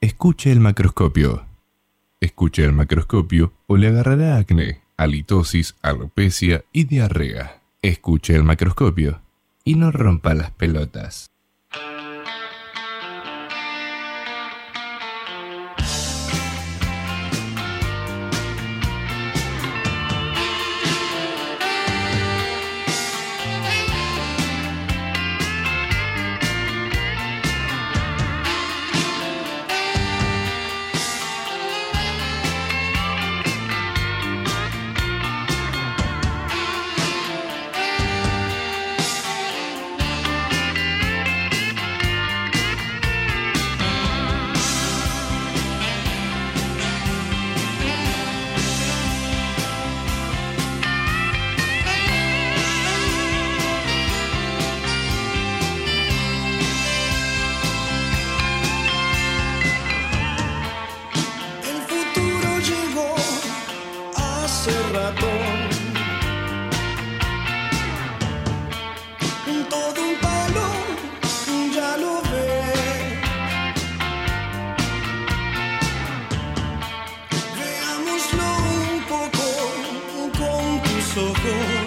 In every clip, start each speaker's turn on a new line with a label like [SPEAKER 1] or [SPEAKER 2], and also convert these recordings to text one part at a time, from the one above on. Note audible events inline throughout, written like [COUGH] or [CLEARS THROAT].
[SPEAKER 1] Escuche el macroscopio. Escuche el macroscopio o le agarrará acné, halitosis, alopecia y diarrea. Escuche el macroscopio y no rompa las pelotas.
[SPEAKER 2] 走过。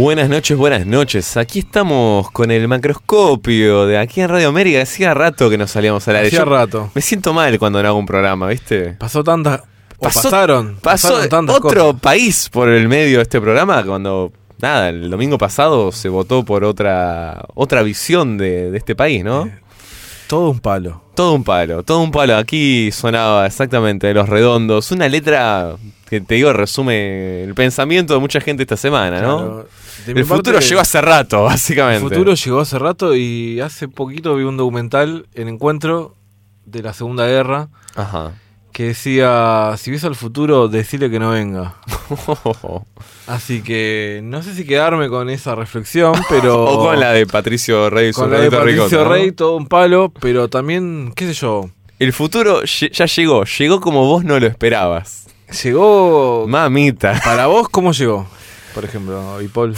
[SPEAKER 3] Buenas noches, buenas noches. Aquí estamos con el macroscopio de aquí en Radio América. Hacía rato que nos salíamos a la
[SPEAKER 4] Hacía rato.
[SPEAKER 3] Me siento mal cuando no hago un programa, ¿viste?
[SPEAKER 4] Pasó tantas. pasaron.
[SPEAKER 3] Pasó
[SPEAKER 4] pasaron tantas
[SPEAKER 3] otro
[SPEAKER 4] cosas.
[SPEAKER 3] país por el medio de este programa cuando, nada, el domingo pasado se votó por otra otra visión de, de este país, ¿no?
[SPEAKER 4] Eh. Todo un palo.
[SPEAKER 3] Todo un palo, todo un palo. Aquí sonaba exactamente de los redondos. Una letra que te digo resume el pensamiento de mucha gente esta semana, ¿no?
[SPEAKER 4] Claro.
[SPEAKER 3] El futuro llegó hace rato, [LAUGHS]
[SPEAKER 4] El
[SPEAKER 3] básicamente.
[SPEAKER 4] futuro llegó hace rato y hace poquito vi un documental en encuentro de la Segunda Guerra
[SPEAKER 3] Ajá.
[SPEAKER 4] Que decía, si ves al futuro, decile que no venga. [LAUGHS] Así que no sé si quedarme con esa reflexión, [LAUGHS] pero...
[SPEAKER 3] o con la de Patricio Rey.
[SPEAKER 4] con
[SPEAKER 3] su
[SPEAKER 4] la de Patricio
[SPEAKER 3] Ricota, ¿no?
[SPEAKER 4] Rey, todo un palo, pero también, qué sé yo,
[SPEAKER 3] El futuro ya llegó, llegó como vos no lo esperabas.
[SPEAKER 4] llegó...
[SPEAKER 3] Mamita. [LAUGHS]
[SPEAKER 4] Para vos, ¿cómo llegó? Por ejemplo, y Paul.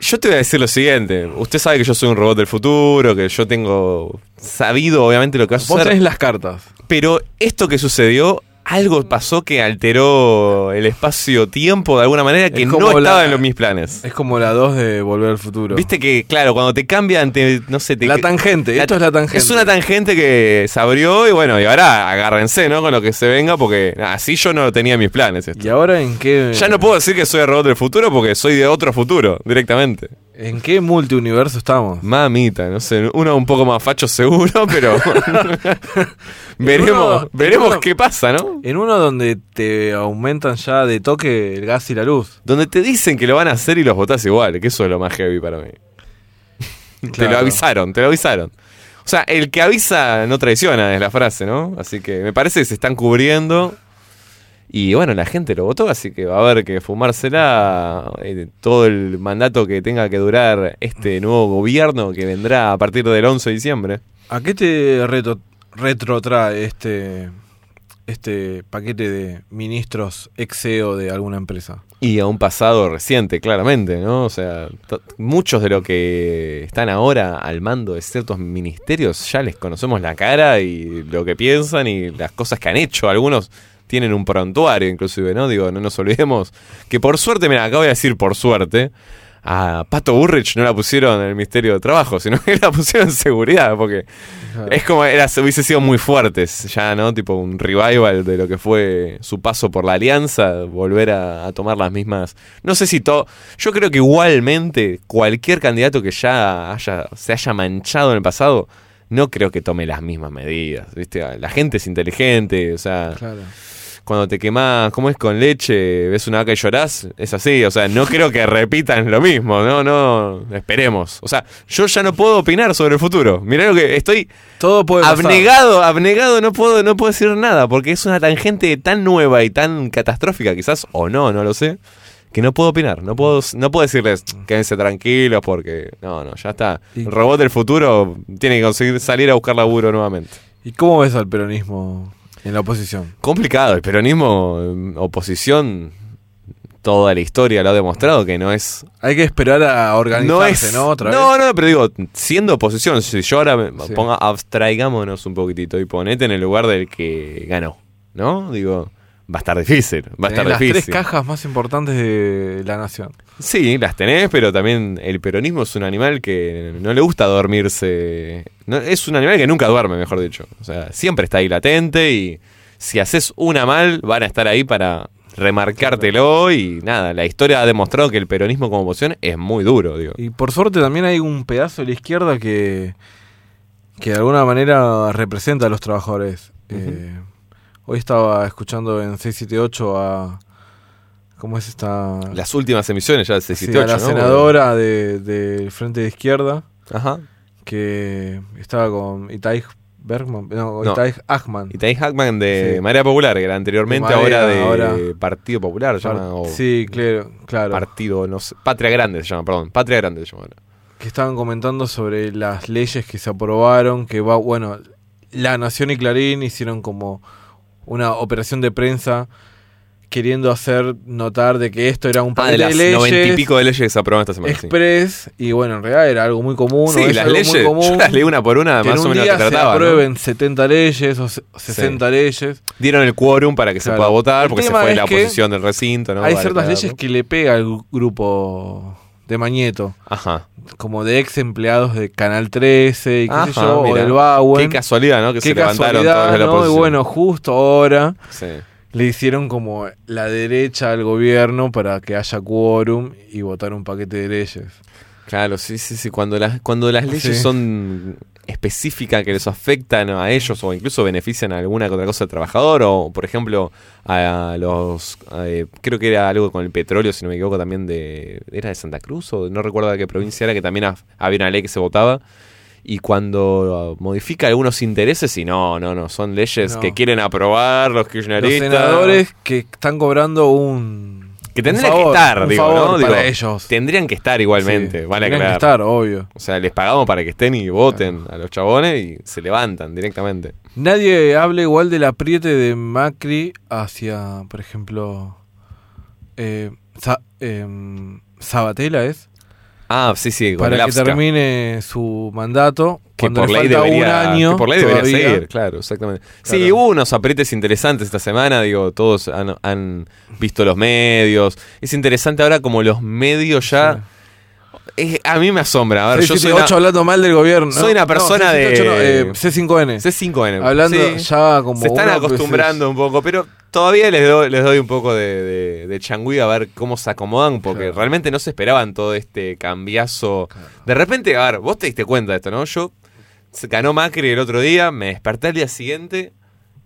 [SPEAKER 3] Yo te voy a decir lo siguiente. Usted sabe que yo soy un robot del futuro, que yo tengo sabido obviamente lo que va a
[SPEAKER 4] Vos tenés las cartas.
[SPEAKER 3] Pero esto que sucedió, algo pasó que alteró el espacio-tiempo de alguna manera que
[SPEAKER 4] Es
[SPEAKER 3] no
[SPEAKER 4] la-
[SPEAKER 3] estaba en los mis planes.
[SPEAKER 4] Es como la 2 de Volver al Futuro.
[SPEAKER 3] Viste que, claro, cuando te cambian, te, no sé, te,
[SPEAKER 4] La tangente,
[SPEAKER 3] la-
[SPEAKER 4] esto es la tangente.
[SPEAKER 3] Es una tangente que se abrió y bueno, y ahora agárrense, ¿no? Con lo que se venga, porque así yo no tenía en mis planes esto.
[SPEAKER 4] ¿Y ahora en qué
[SPEAKER 3] Ya no puedo decir que soy el robot del futuro porque soy de otro futuro, directamente.
[SPEAKER 4] En qué multiuniverso estamos?
[SPEAKER 3] Mamita, no sé, uno un poco más facho seguro, [LAUGHS] pero [LAUGHS] veremos,
[SPEAKER 4] uno-
[SPEAKER 3] veremos
[SPEAKER 4] uno-
[SPEAKER 3] qué pasa, ¿no?
[SPEAKER 4] En uno donde te aumentan ya de toque el gas y la luz.
[SPEAKER 3] Donde te dicen que lo van a hacer y los votás igual, que eso es lo más heavy para mí. [LAUGHS] Te lo avisaron, te lo avisaron. O sea, el que avisa no traiciona, es la frase, ¿no? Así que me parece que se están cubriendo. Y bueno, la gente lo votó, así que va a haber que fumársela eh, todo el mandato que tenga que durar este nuevo gobierno que vendrá a partir del 11 de diciembre.
[SPEAKER 4] ¿A qué te retrotrae este, este paquete de ministros ex CEO de alguna empresa?
[SPEAKER 3] Y a un pasado reciente, claramente, ¿no? O sea, muchos de los que están ahora al mando de ciertos ministerios ya les conocemos la cara y lo que piensan y las cosas que han hecho. Algunos tienen un prontuario, inclusive, ¿no? Digo, no nos olvidemos que por suerte, mira, acá voy a decir por suerte, a Pato Burrich no la pusieron en el Ministerio de Trabajo, sino que la pusieron en seguridad, porque es como, era, hubiese sido muy fuertes ya, ¿no? Tipo un revival de lo que fue su paso por la alianza, volver a, a tomar las mismas. No sé si todo. Yo creo que igualmente cualquier candidato que ya haya, se haya manchado en el pasado, no creo que tome las mismas medidas. ¿viste? La gente es inteligente, o sea
[SPEAKER 4] Claro.
[SPEAKER 3] cuando te quemás, ¿cómo es con leche? ¿Ves una vaca y llorás? Es así, o sea, no creo que repitan lo mismo, no, no, esperemos. O sea, yo ya no puedo opinar sobre el futuro. Mirá lo que estoy
[SPEAKER 4] Todo puede pasar.
[SPEAKER 3] abnegado, abnegado, no puedo, no puedo decir nada, porque es una tangente tan nueva y tan catastrófica, quizás, o no, no lo sé, que no puedo opinar, no puedo, no puedo decirles quédense tranquilos porque, no, no, ya está. El robot del futuro tiene que conseguir salir a buscar laburo nuevamente.
[SPEAKER 4] ¿Y cómo ves al peronismo en la oposición?
[SPEAKER 3] Complicado, el peronismo, eh, oposición, toda la historia lo ha demostrado que no es.
[SPEAKER 4] Hay que esperar a
[SPEAKER 3] No
[SPEAKER 4] organizarse,
[SPEAKER 3] es.
[SPEAKER 4] ¿no? Otra
[SPEAKER 3] no,
[SPEAKER 4] vez.
[SPEAKER 3] no, pero digo, siendo oposición, si yo ahora me
[SPEAKER 4] Sí.
[SPEAKER 3] ponga, abstraigámonos un poquitito y ponete en el lugar del que ganó, ¿no? Digo, va a estar difícil, va a estar
[SPEAKER 4] las
[SPEAKER 3] difícil.
[SPEAKER 4] tres cajas más importantes de la nación.
[SPEAKER 3] Sí, las tenés, pero también el peronismo es un animal que no le gusta dormirse. No, es un animal que nunca duerme, mejor dicho. O sea, siempre está ahí latente y si haces una mal, van a estar ahí para remarcártelo y nada, la historia ha demostrado que el peronismo como oposición es muy duro, digo.
[SPEAKER 4] Y por suerte también hay un pedazo de la izquierda que, que de alguna manera representa a los trabajadores. Eh, hoy estaba escuchando en 678 a... ¿Cómo es esta?
[SPEAKER 3] Las últimas emisiones ya del
[SPEAKER 4] Sí,
[SPEAKER 3] 68,
[SPEAKER 4] a la
[SPEAKER 3] ¿no?
[SPEAKER 4] senadora de- del Frente de Izquierda
[SPEAKER 3] Ajá.
[SPEAKER 4] que estaba con Itai Bergman, no,
[SPEAKER 3] No.
[SPEAKER 4] Itai Achman.
[SPEAKER 3] Y Tain Hackman de
[SPEAKER 4] Sí.
[SPEAKER 3] Marea Popular, que era anteriormente
[SPEAKER 4] De Marea,
[SPEAKER 3] ahora de
[SPEAKER 4] ahora-
[SPEAKER 3] Partido Popular,
[SPEAKER 4] Par-
[SPEAKER 3] llama, o
[SPEAKER 4] sí, claro, claro.
[SPEAKER 3] Partido, no sé, Patria Grande se llama, perdón, Patria Grande se llama ahora.
[SPEAKER 4] que estaban comentando sobre las leyes que se aprobaron, que va, bueno, La Nación y Clarín hicieron como una operación de prensa queriendo hacer notar de que esto era un
[SPEAKER 3] Ah,
[SPEAKER 4] paquete
[SPEAKER 3] de las
[SPEAKER 4] leyes.
[SPEAKER 3] noventa y pico de leyes que se aprobaron esta semana. sí.
[SPEAKER 4] express y bueno, en realidad era algo muy común. o
[SPEAKER 3] Sí,
[SPEAKER 4] es
[SPEAKER 3] las
[SPEAKER 4] algo muy
[SPEAKER 3] leyes,
[SPEAKER 4] común,
[SPEAKER 3] yo las leí una por una,
[SPEAKER 4] que en
[SPEAKER 3] más o
[SPEAKER 4] un
[SPEAKER 3] menos
[SPEAKER 4] día
[SPEAKER 3] que
[SPEAKER 4] se
[SPEAKER 3] trataba. ¿no?
[SPEAKER 4] aprueben 70 leyes o se- 60 leyes.
[SPEAKER 3] Dieron el quórum para que se
[SPEAKER 4] Claro.
[SPEAKER 3] pueda votar,
[SPEAKER 4] El
[SPEAKER 3] porque se fue la oposición del recinto. ¿no?
[SPEAKER 4] Hay
[SPEAKER 3] Para
[SPEAKER 4] ciertas leyes que le pega al grupo de Mañeto,
[SPEAKER 3] Ajá.
[SPEAKER 4] como de ex empleados de Canal 13 y qué sé
[SPEAKER 3] Ajá,
[SPEAKER 4] yo, o
[SPEAKER 3] mira.
[SPEAKER 4] del Bauen.
[SPEAKER 3] Qué casualidad, ¿no? Que
[SPEAKER 4] Qué
[SPEAKER 3] se levantaron todos de la
[SPEAKER 4] ¿no? Y bueno, justo ahora
[SPEAKER 3] Sí.
[SPEAKER 4] le hicieron como la derecha al gobierno para que haya quórum y votar un paquete de leyes.
[SPEAKER 3] Claro, sí, sí, sí. Cuando las, cuando las leyes
[SPEAKER 4] Sí.
[SPEAKER 3] son específicas que les afectan a ellos o incluso benefician a alguna otra cosa del trabajador o, por ejemplo, a los... eh, creo que era algo con el petróleo, si no me equivoco, también de... ¿Era de Santa Cruz o no recuerdo de qué provincia era? Que también ha- había una ley que se votaba. Y cuando modifica algunos intereses, y no, no, no, son leyes
[SPEAKER 4] No.
[SPEAKER 3] que quieren aprobar los
[SPEAKER 4] Los
[SPEAKER 3] kirchneristas.
[SPEAKER 4] senadores que están cobrando un...
[SPEAKER 3] Que tendrían
[SPEAKER 4] favor,
[SPEAKER 3] que estar, digo, ¿no?
[SPEAKER 4] para
[SPEAKER 3] Digo,
[SPEAKER 4] ellos.
[SPEAKER 3] Tendrían que estar igualmente,
[SPEAKER 4] Sí,
[SPEAKER 3] vale
[SPEAKER 4] tendrían que estar, obvio.
[SPEAKER 3] O sea, les pagamos para que estén y voten a los chabones y se levantan directamente.
[SPEAKER 4] Nadie habla igual del apriete de Macri hacia, por ejemplo, eh, em, Sabatella es,
[SPEAKER 3] Ah, sí, sí, con el
[SPEAKER 4] para que
[SPEAKER 3] AFSCA,
[SPEAKER 4] termine su mandato.
[SPEAKER 3] que
[SPEAKER 4] cuando
[SPEAKER 3] por
[SPEAKER 4] le
[SPEAKER 3] ley
[SPEAKER 4] falta
[SPEAKER 3] debería,
[SPEAKER 4] un año
[SPEAKER 3] que por ley debería
[SPEAKER 4] todavía.
[SPEAKER 3] seguir, claro, exactamente. Sí,
[SPEAKER 4] Claro.
[SPEAKER 3] hubo unos aprietes interesantes esta semana, digo, todos han, han visto los medios. Es interesante ahora como los medios ya... es- a mí me asombra, a ver, yo soy
[SPEAKER 4] 678
[SPEAKER 3] una,
[SPEAKER 4] hablando mal del gobierno.
[SPEAKER 3] soy una persona de-
[SPEAKER 4] 678 no, eh, C5N.
[SPEAKER 3] C5N.
[SPEAKER 4] Hablando
[SPEAKER 3] sí.
[SPEAKER 4] ya como
[SPEAKER 3] Se están
[SPEAKER 4] pues,
[SPEAKER 3] acostumbrando un poco, pero todavía les doy, les doy un poco de, de, de changüí a ver cómo se acomodan, porque
[SPEAKER 4] Claro.
[SPEAKER 3] realmente no se esperaban todo este cambiazo. De repente, a ver, vos te diste cuenta de esto, ¿no? Yo se ganó Macri el otro día, me desperté al día siguiente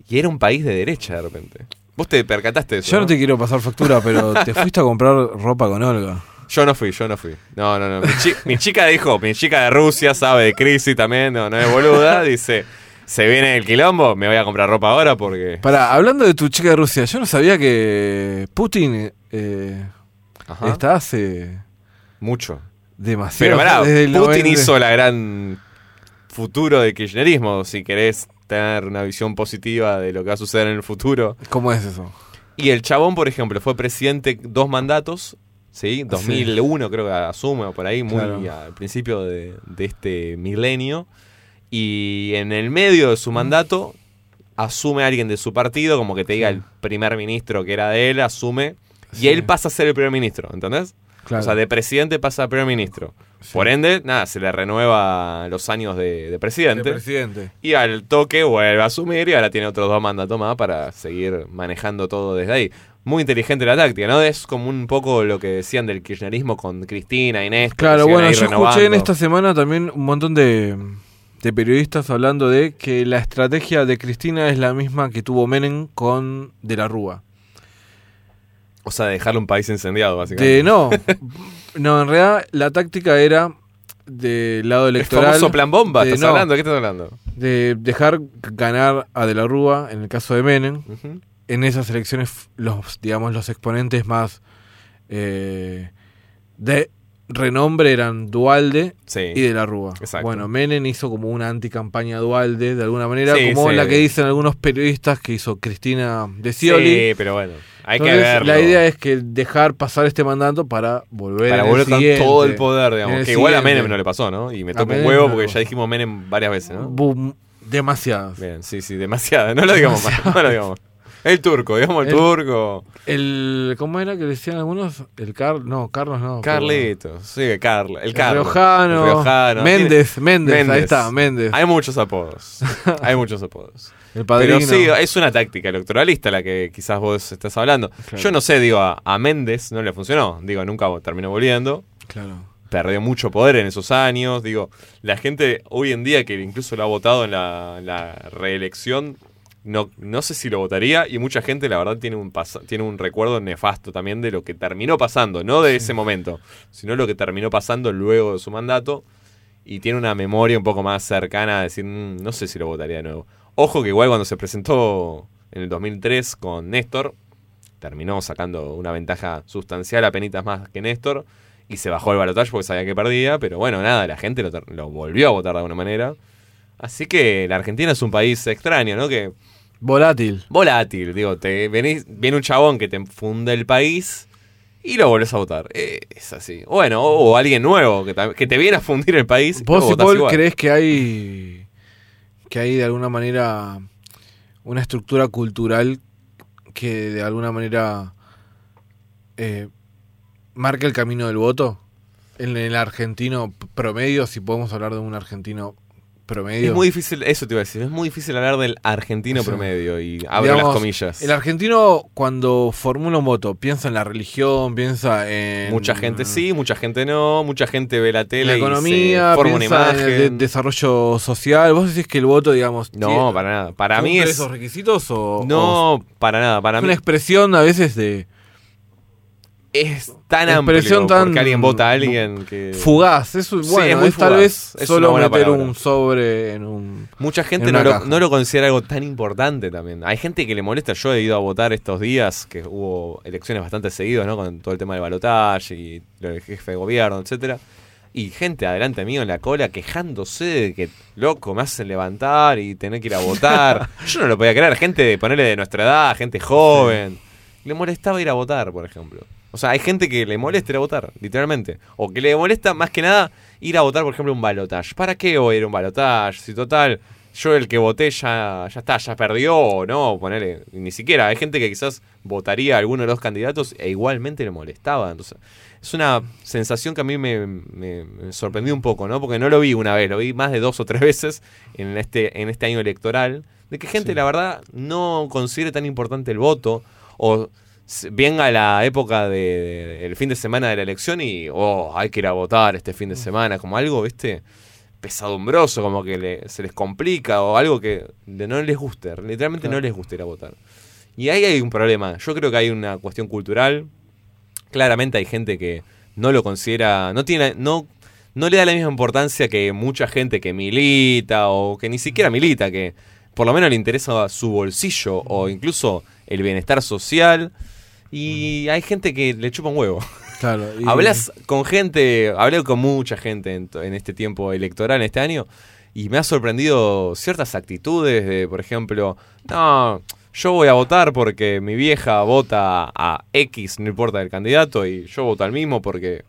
[SPEAKER 3] y era un país de derecha de repente. Vos te percataste de eso.
[SPEAKER 4] Yo no
[SPEAKER 3] ¿no?
[SPEAKER 4] te quiero pasar factura, pero te [LAUGHS] fuiste a comprar ropa con Olga.
[SPEAKER 3] Yo no fui, yo no fui. No, no, no. Mi, chi- mi chica dijo, mi chica de Rusia sabe de crisis también, no, no es boluda, dice, se viene el quilombo, me voy a comprar ropa ahora porque...
[SPEAKER 4] Para, hablando de tu chica de Rusia, yo no sabía que Putin eh, está hace
[SPEAKER 3] Mucho.
[SPEAKER 4] demasiado.
[SPEAKER 3] Pero pará, Putin
[SPEAKER 4] 90.
[SPEAKER 3] hizo la gran futuro del kirchnerismo, si querés tener una visión positiva de lo que va a suceder en el futuro.
[SPEAKER 4] ¿Cómo es eso?
[SPEAKER 3] Y el chabón, por ejemplo, fue presidente dos mandatos, ¿sí? 2001 creo que asume, o por ahí, muy
[SPEAKER 4] Claro.
[SPEAKER 3] al principio de, de este milenio. Y en el medio de su mandato asume alguien de su partido, como que te diga el primer ministro que era de él, asume,
[SPEAKER 4] Sí.
[SPEAKER 3] y él pasa a ser el primer ministro, ¿entendés?
[SPEAKER 4] Claro.
[SPEAKER 3] O sea, de presidente pasa a primer ministro. Por ende, nada, se le renueva los años de, de
[SPEAKER 4] De
[SPEAKER 3] presidente.
[SPEAKER 4] presidente.
[SPEAKER 3] Y al toque vuelve a asumir y ahora tiene otros dos mandatos más para seguir manejando todo desde ahí. Muy inteligente la táctica, ¿no? Es como un poco lo que decían del kirchnerismo con Cristina, Inés.
[SPEAKER 4] Claro, bueno, yo escuché en esta semana también un montón de, de periodistas hablando de que la estrategia de Cristina es la misma que tuvo Menem con De la Rúa.
[SPEAKER 3] O sea, dejarle un país incendiado, básicamente.
[SPEAKER 4] De, no, [LAUGHS] no, en realidad la táctica era del lado
[SPEAKER 3] El
[SPEAKER 4] electoral.
[SPEAKER 3] famoso plan bomba,
[SPEAKER 4] de-
[SPEAKER 3] ¿estás
[SPEAKER 4] no,
[SPEAKER 3] hablando? ¿De qué estás hablando?
[SPEAKER 4] De dejar ganar a De la Rúa, en el caso de Menem. En esas elecciones, los, digamos, los exponentes más eh, de renombre eran Dualde
[SPEAKER 3] Sí.
[SPEAKER 4] y de la Rúa.
[SPEAKER 3] Exacto.
[SPEAKER 4] Bueno, Menem hizo como una anticampaña Dualde, de alguna manera,
[SPEAKER 3] Sí,
[SPEAKER 4] como
[SPEAKER 3] sí.
[SPEAKER 4] la que dicen algunos periodistas que hizo Cristina de Scioli.
[SPEAKER 3] Sí, pero bueno, hay que verlo.
[SPEAKER 4] la idea es que dejar pasar este mandato para volver
[SPEAKER 3] para volver con todo el poder, digamos.
[SPEAKER 4] el
[SPEAKER 3] Que igual a. Menem no le pasó, ¿no? Y me toca un huevo porque ya dijimos Menem varias veces, ¿no?
[SPEAKER 4] Boom, demasiadas.
[SPEAKER 3] Bien, sí, sí, demasiado. No lo digamos más, no lo digamos. El turco, digamos el,
[SPEAKER 4] El-
[SPEAKER 3] turco.
[SPEAKER 4] El, ¿Cómo era que decían algunos? El Car, no, Carlos no.
[SPEAKER 3] Carlitos, sí, Carlos. El Carlos.
[SPEAKER 4] Riojano,
[SPEAKER 3] Riojano.
[SPEAKER 4] Méndez, Méndez, ahí está, Méndez.
[SPEAKER 3] Hay muchos apodos. [LAUGHS] Hay muchos apodos.
[SPEAKER 4] El padrino.
[SPEAKER 3] Pero sí, es una táctica electoralista la que quizás vos estás hablando.
[SPEAKER 4] Claro.
[SPEAKER 3] Yo no sé, digo, a, a Méndez no le funcionó. Digo, nunca terminó volviendo.
[SPEAKER 4] Claro.
[SPEAKER 3] Perdió mucho poder en esos años. Digo, la gente hoy en día que incluso lo ha votado en la, la reelección, no, no sé si lo votaría. Y mucha gente, la verdad, tiene un, tiene un recuerdo nefasto también de lo que terminó pasando. No de ese momento, sino lo que terminó pasando luego de su mandato. Y tiene una memoria un poco más cercana a decir, "Mm, no sé si lo votaría de nuevo. Ojo que igual cuando se presentó en el 2003 con Néstor, terminó sacando una ventaja sustancial a penitas más que Néstor y se bajó el balotaje porque sabía que perdía, pero bueno, nada, la gente lo, lo volvió a votar de alguna manera. Así que la Argentina es un país extraño, ¿no? Que
[SPEAKER 4] Volátil.
[SPEAKER 3] volátil. Digo, te venís, viene un chabón que te funda el país y lo volvés a votar. Eh, es así. Bueno, o, o alguien nuevo que, tam- que te viene a fundir el país.
[SPEAKER 4] ¿Vos, y Paul, crees que hay que hay de alguna manera una estructura cultural que de alguna manera eh, marca el camino del voto? En el argentino promedio, si podemos hablar de un argentino promedio.
[SPEAKER 3] Es muy difícil, eso te iba a decir, es muy difícil hablar del argentino promedio y abro
[SPEAKER 4] Digamos,
[SPEAKER 3] las comillas.
[SPEAKER 4] El argentino cuando formula un voto piensa en la religión, piensa en
[SPEAKER 3] Mucha gente sí, mucha gente no, mucha gente ve la tele
[SPEAKER 4] la
[SPEAKER 3] y se
[SPEAKER 4] economía,
[SPEAKER 3] forma una
[SPEAKER 4] en el
[SPEAKER 3] imagen.
[SPEAKER 4] desarrollo social. ¿Vos decís que el voto, digamos,
[SPEAKER 3] No,
[SPEAKER 4] tiene-
[SPEAKER 3] para nada. Para mí es...
[SPEAKER 4] esos requisitos o o
[SPEAKER 3] No, para nada. Para
[SPEAKER 4] es
[SPEAKER 3] mí
[SPEAKER 4] una expresión a veces de
[SPEAKER 3] es tan amplio
[SPEAKER 4] tan
[SPEAKER 3] porque alguien vota a alguien que...
[SPEAKER 4] fugaz.
[SPEAKER 3] Sí,
[SPEAKER 4] bueno,
[SPEAKER 3] es muy
[SPEAKER 4] es tal vez
[SPEAKER 3] Es
[SPEAKER 4] solo meter
[SPEAKER 3] palabra.
[SPEAKER 4] un sobre en un
[SPEAKER 3] Mucha gente
[SPEAKER 4] en
[SPEAKER 3] no lo,
[SPEAKER 4] caja.
[SPEAKER 3] no lo considera algo tan importante también. Hay gente que le molesta. Yo he ido a votar estos días, que hubo elecciones bastante seguidas, ¿no? Con todo el tema del balotaje y lo del jefe de gobierno, etcétera. Y gente adelante mío en la cola quejándose de que, loco, me hacen levantar y tener que ir a votar. [LAUGHS] Yo no lo podía creer. Gente de ponerle de nuestra edad, gente joven. Le molestaba ir a votar, por ejemplo. O sea, hay gente que le molesta ir a votar, literalmente. O que le molesta más que nada ir a votar, por ejemplo, un balotaje. ¿Para qué voy a ir a un balotaje? Si total, yo el que voté ya, ya está, ya perdió o no, ponele, ni siquiera. Hay gente que quizás votaría a alguno de los candidatos e igualmente le molestaba. Entonces, es una sensación que a mí me, me- me sorprendió un poco, ¿no? Porque no lo vi una vez, lo vi más de dos o tres veces en este, en este año electoral. De que gente, la verdad, no considere tan importante el voto o s- venga la época de, de- el fin de semana de la elección y oh, hay que ir a votar este fin de semana, como algo, ¿viste? pesadumbroso, como que le- se les complica o algo que de- no les guste, literalmente no les gusta ir a votar. Y ahí hay un problema. Yo creo que hay una cuestión cultural. Claramente hay gente que no lo considera, no tiene, no, no le da la misma importancia que mucha gente que milita o que ni siquiera milita, que por lo menos le interesa su bolsillo o incluso el bienestar social. Y hay gente que le chupa un huevo.
[SPEAKER 4] claro, [LAUGHS] y-
[SPEAKER 3] Hablas con gente, hablé con mucha gente en, este tiempo electoral, en este año, y me ha sorprendido ciertas actitudes de, por ejemplo, no, yo voy a votar porque mi vieja vota a X, no importa el candidato, y yo voto al mismo porque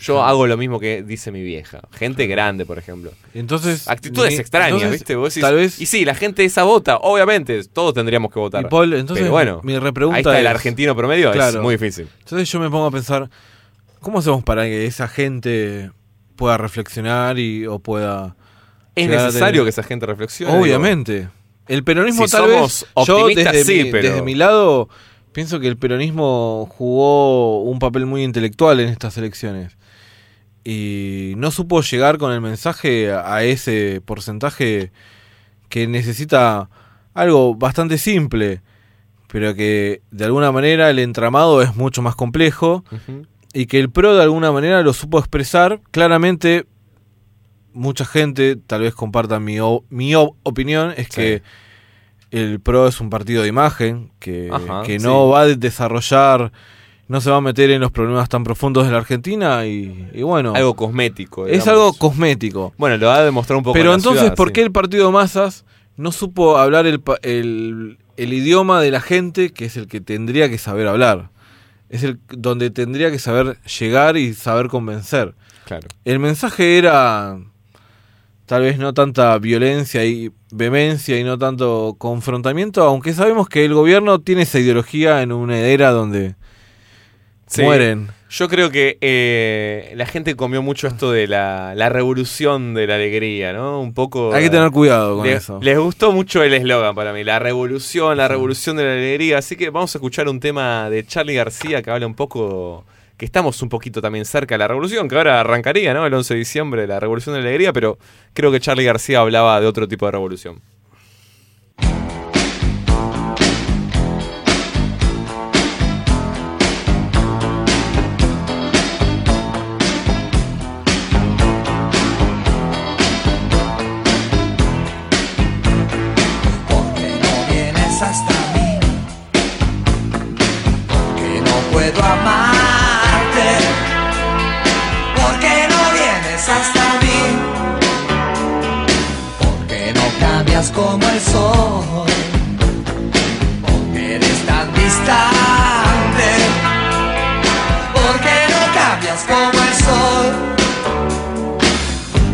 [SPEAKER 3] yo hago lo mismo que dice mi vieja. Gente grande, por ejemplo.
[SPEAKER 4] entonces
[SPEAKER 3] Actitudes
[SPEAKER 4] ni-
[SPEAKER 3] extrañas,
[SPEAKER 4] entonces,
[SPEAKER 3] ¿viste? Vos decís,
[SPEAKER 4] tal vez
[SPEAKER 3] Y sí, la gente esa vota, obviamente, todos tendríamos que votar.
[SPEAKER 4] y Paul, entonces
[SPEAKER 3] Pero bueno,
[SPEAKER 4] mi repregunta
[SPEAKER 3] ahí está el
[SPEAKER 4] es-
[SPEAKER 3] argentino promedio, es
[SPEAKER 4] Claro.
[SPEAKER 3] muy difícil.
[SPEAKER 4] Entonces yo me pongo a pensar, ¿cómo hacemos para que esa gente pueda reflexionar y o pueda
[SPEAKER 3] Es necesario
[SPEAKER 4] tener-
[SPEAKER 3] que esa gente reflexione. digo.
[SPEAKER 4] Obviamente. El peronismo
[SPEAKER 3] Si
[SPEAKER 4] tal
[SPEAKER 3] somos
[SPEAKER 4] vez yo desde,
[SPEAKER 3] sí,
[SPEAKER 4] mi,
[SPEAKER 3] pero-
[SPEAKER 4] desde mi lado pienso que el peronismo jugó un papel muy intelectual en estas elecciones y no supo llegar con el mensaje a ese porcentaje que necesita algo bastante simple, pero que de alguna manera el entramado es mucho más complejo y que el PRO de alguna manera lo supo expresar. Claramente, mucha gente tal vez comparta mi, o- mi opinión, es que el PRO es un partido de imagen, que,
[SPEAKER 3] Ajá,
[SPEAKER 4] que no
[SPEAKER 3] sí.
[SPEAKER 4] va a desarrollar, no se va a meter en los problemas tan profundos de la Argentina y, y bueno,
[SPEAKER 3] Algo cosmético.
[SPEAKER 4] es algo cosmético.
[SPEAKER 3] Bueno, lo va a demostrar un poco.
[SPEAKER 4] Pero
[SPEAKER 3] en
[SPEAKER 4] entonces,
[SPEAKER 3] ciudad,
[SPEAKER 4] ¿por
[SPEAKER 3] sí.
[SPEAKER 4] qué el partido de masas no supo hablar el, el, el idioma de la gente, que es el que tendría que saber hablar? Es el donde tendría que saber llegar y saber convencer.
[SPEAKER 3] Claro.
[SPEAKER 4] El mensaje era tal vez no tanta violencia y vehemencia y no tanto confrontamiento, aunque sabemos que el gobierno tiene esa ideología en una era donde
[SPEAKER 3] Sí.
[SPEAKER 4] mueren.
[SPEAKER 3] Yo creo que eh, la gente comió mucho esto de la, la revolución de la alegría, ¿no? Un poco.
[SPEAKER 4] Hay que tener cuidado con
[SPEAKER 3] Le-
[SPEAKER 4] eso.
[SPEAKER 3] Les gustó mucho el eslogan para mí, la revolución, la revolución de la alegría. Así que vamos a escuchar un tema de Charlie García que habla un poco, que estamos un poquito también cerca de la revolución, que ahora arrancaría, ¿no? El 11 de diciembre, la revolución de la alegría, pero creo que Charlie García hablaba de otro tipo de revolución.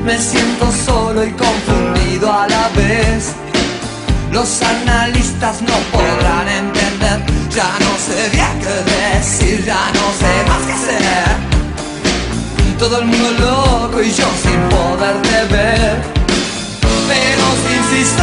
[SPEAKER 5] Me siento solo y confundido a la vez. Los analistas no podrán entender. Ya no sé bien qué decir, ya no sé más qué hacer. Todo el mundo loco y yo sin poderte ver. Pero si insisto,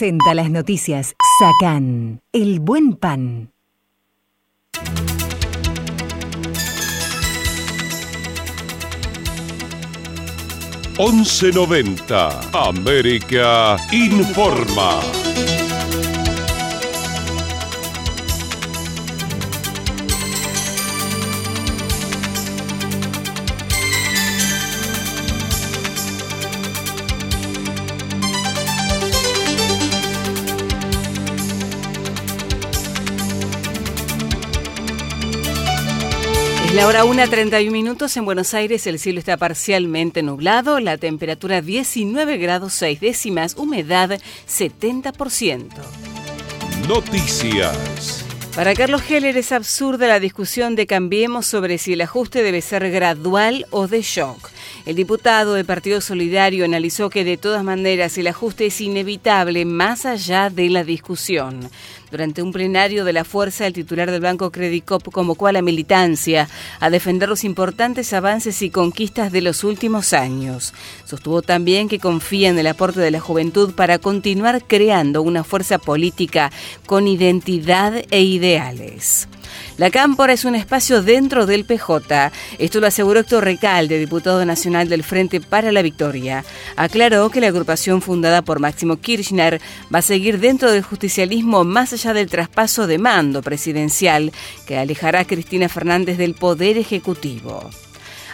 [SPEAKER 6] Presenta las noticias Sacan, el buen pan.
[SPEAKER 7] Once América Informa.
[SPEAKER 8] La hora 1.31 minutos. En Buenos Aires el cielo está parcialmente nublado, la temperatura 19 grados 6 décimas, humedad 70%.
[SPEAKER 7] Noticias.
[SPEAKER 8] Para Carlos Heller es absurda la discusión de Cambiemos sobre si el ajuste debe ser gradual o de shock. El diputado del Partido Solidario analizó que de todas maneras el ajuste es inevitable más allá de la discusión. Durante un plenario de la fuerza, el titular del Banco Credicop convocó a la militancia a defender los importantes avances y conquistas de los últimos años. Sostuvo también que confía en el aporte de la juventud para continuar creando una fuerza política con identidad e ideales. La Cámpora es un espacio dentro del PJ. Esto lo aseguró Héctor Recalde, diputado nacional del Frente para la Victoria. Aclaró que la agrupación fundada por Máximo Kirchner va a seguir dentro del justicialismo más allá del traspaso de mando presidencial que alejará a Cristina Fernández del Poder Ejecutivo.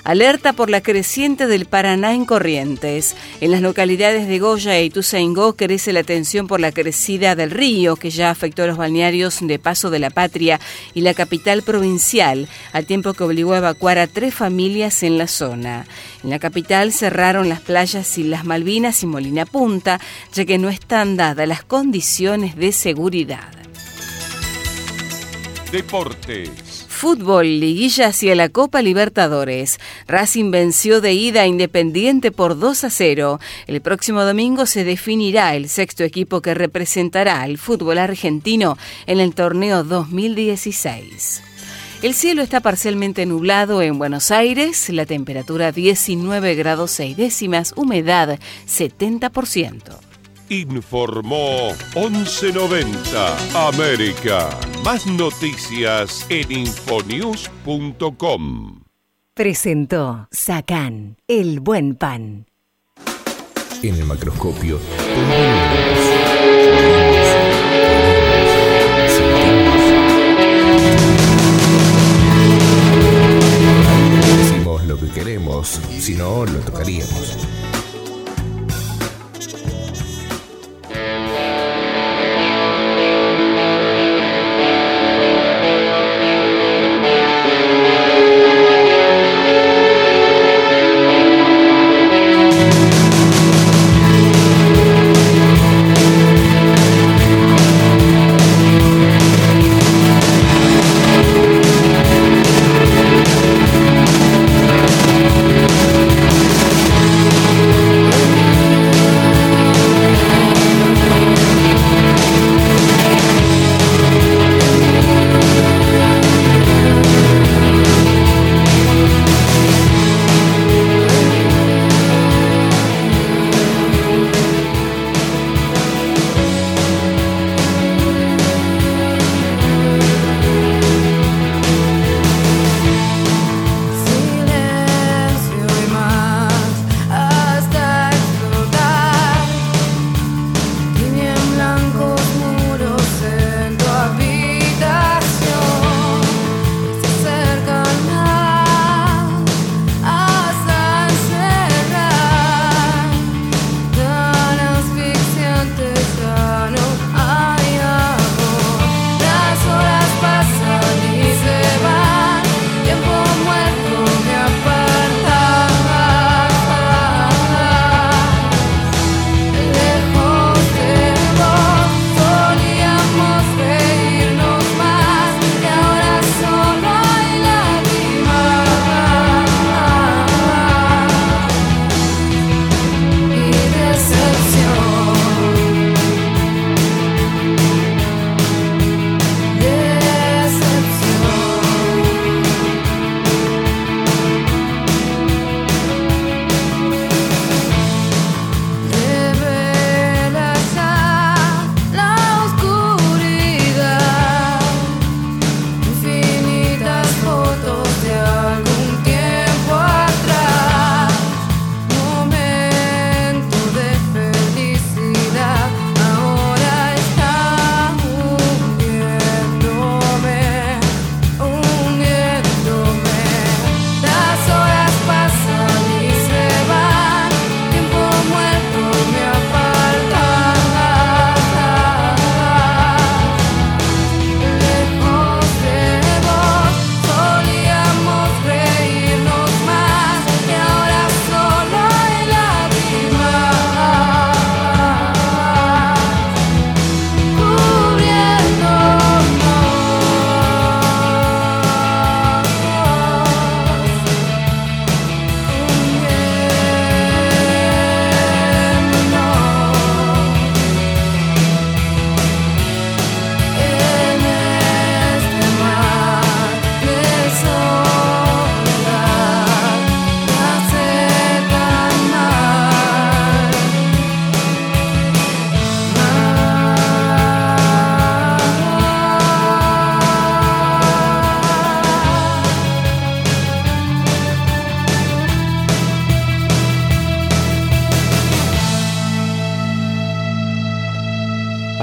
[SPEAKER 8] Alerta por la creciente del Paraná en Corrientes. En las localidades de Goya e Ituzaingó crece la tensión por la crecida del río que ya afectó a los balnearios de Paso de la Patria y la capital provincial, al tiempo que obligó a evacuar a tres familias en la zona. En la capital cerraron las playas y las Malvinas y Molina Punta, ya que no están dadas las condiciones de seguridad.
[SPEAKER 7] Deportes.
[SPEAKER 8] Fútbol, liguilla hacia la Copa Libertadores. Racing venció de ida Independiente por 2 a 0. El próximo domingo se definirá el sexto equipo que representará al fútbol argentino en el torneo 2016. El cielo está parcialmente nublado en Buenos Aires, la temperatura 19 grados 6 décimas, humedad 70%.
[SPEAKER 7] Informó 1190 América. Más noticias en infonews.com.
[SPEAKER 6] Presentó Sacán, el buen pan.
[SPEAKER 1] En el macroscopio. Decimos lo que queremos, si no lo tocaríamos.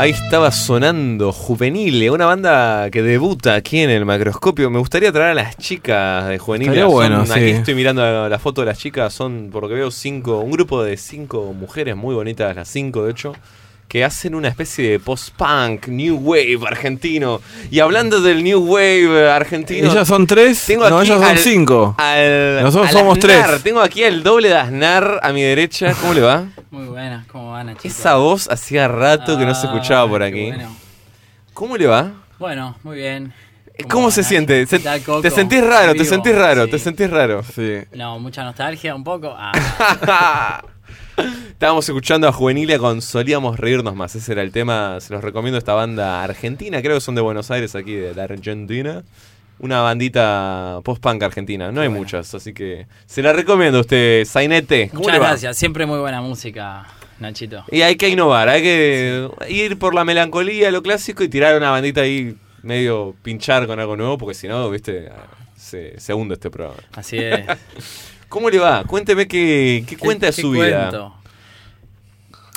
[SPEAKER 3] Ahí estaba sonando Juvenile, una banda que debuta aquí en el macroscopio. Me gustaría traer a las chicas de Juvenile.
[SPEAKER 4] Estaría
[SPEAKER 3] Son-
[SPEAKER 4] bueno,
[SPEAKER 3] Aquí
[SPEAKER 4] sí.
[SPEAKER 3] estoy mirando la, la foto de las chicas. Son, por lo que veo, cinco, un grupo de cinco mujeres muy bonitas, las cinco de hecho, que hacen una especie de post-punk, new wave argentino. Y hablando del new wave argentino.
[SPEAKER 4] Ellas son tres,
[SPEAKER 3] Tengo
[SPEAKER 4] no, ellas son
[SPEAKER 3] al-
[SPEAKER 4] cinco.
[SPEAKER 3] al-
[SPEAKER 4] Nosotros
[SPEAKER 3] al
[SPEAKER 4] somos
[SPEAKER 3] Aznar.
[SPEAKER 4] tres.
[SPEAKER 3] Tengo aquí el doble de Aznar a mi derecha. ¿Cómo le va?
[SPEAKER 9] Muy buenas, ¿cómo van, chicos?
[SPEAKER 3] Esa voz hacía rato que no se escuchaba por
[SPEAKER 9] Ah,
[SPEAKER 3] aquí.
[SPEAKER 9] Bueno.
[SPEAKER 3] ¿Cómo le va?
[SPEAKER 9] Bueno, muy bien.
[SPEAKER 3] ¿Cómo se siente? Te sentís raro, te sentís raro,
[SPEAKER 9] sí.
[SPEAKER 3] te sentís raro.
[SPEAKER 4] Sí.
[SPEAKER 9] No, mucha nostalgia, un poco. Ah, [LAUGHS] [LAUGHS]
[SPEAKER 3] Estábamos escuchando a Juvenilia con Solíamos Reírnos Más. Ese era el tema. Se los recomiendo esta banda argentina. Creo que son de Buenos Aires, aquí de la Argentina. Una bandita post-punk argentina. No hay muchas, así que se la recomiendo a usted, Zainete. ¿Cómo
[SPEAKER 9] muchas gracias, siempre muy buena música, Nachito.
[SPEAKER 3] Y hay que innovar, hay que ir por la melancolía, lo clásico y tirar una bandita ahí medio pinchar con algo nuevo, porque si no, viste, se, se hunde este programa.
[SPEAKER 9] Así es. [LAUGHS]
[SPEAKER 3] ¿Cómo le va? Cuénteme qué, qué cuenta de
[SPEAKER 9] ¿Qué
[SPEAKER 3] su vida.
[SPEAKER 9] cuento?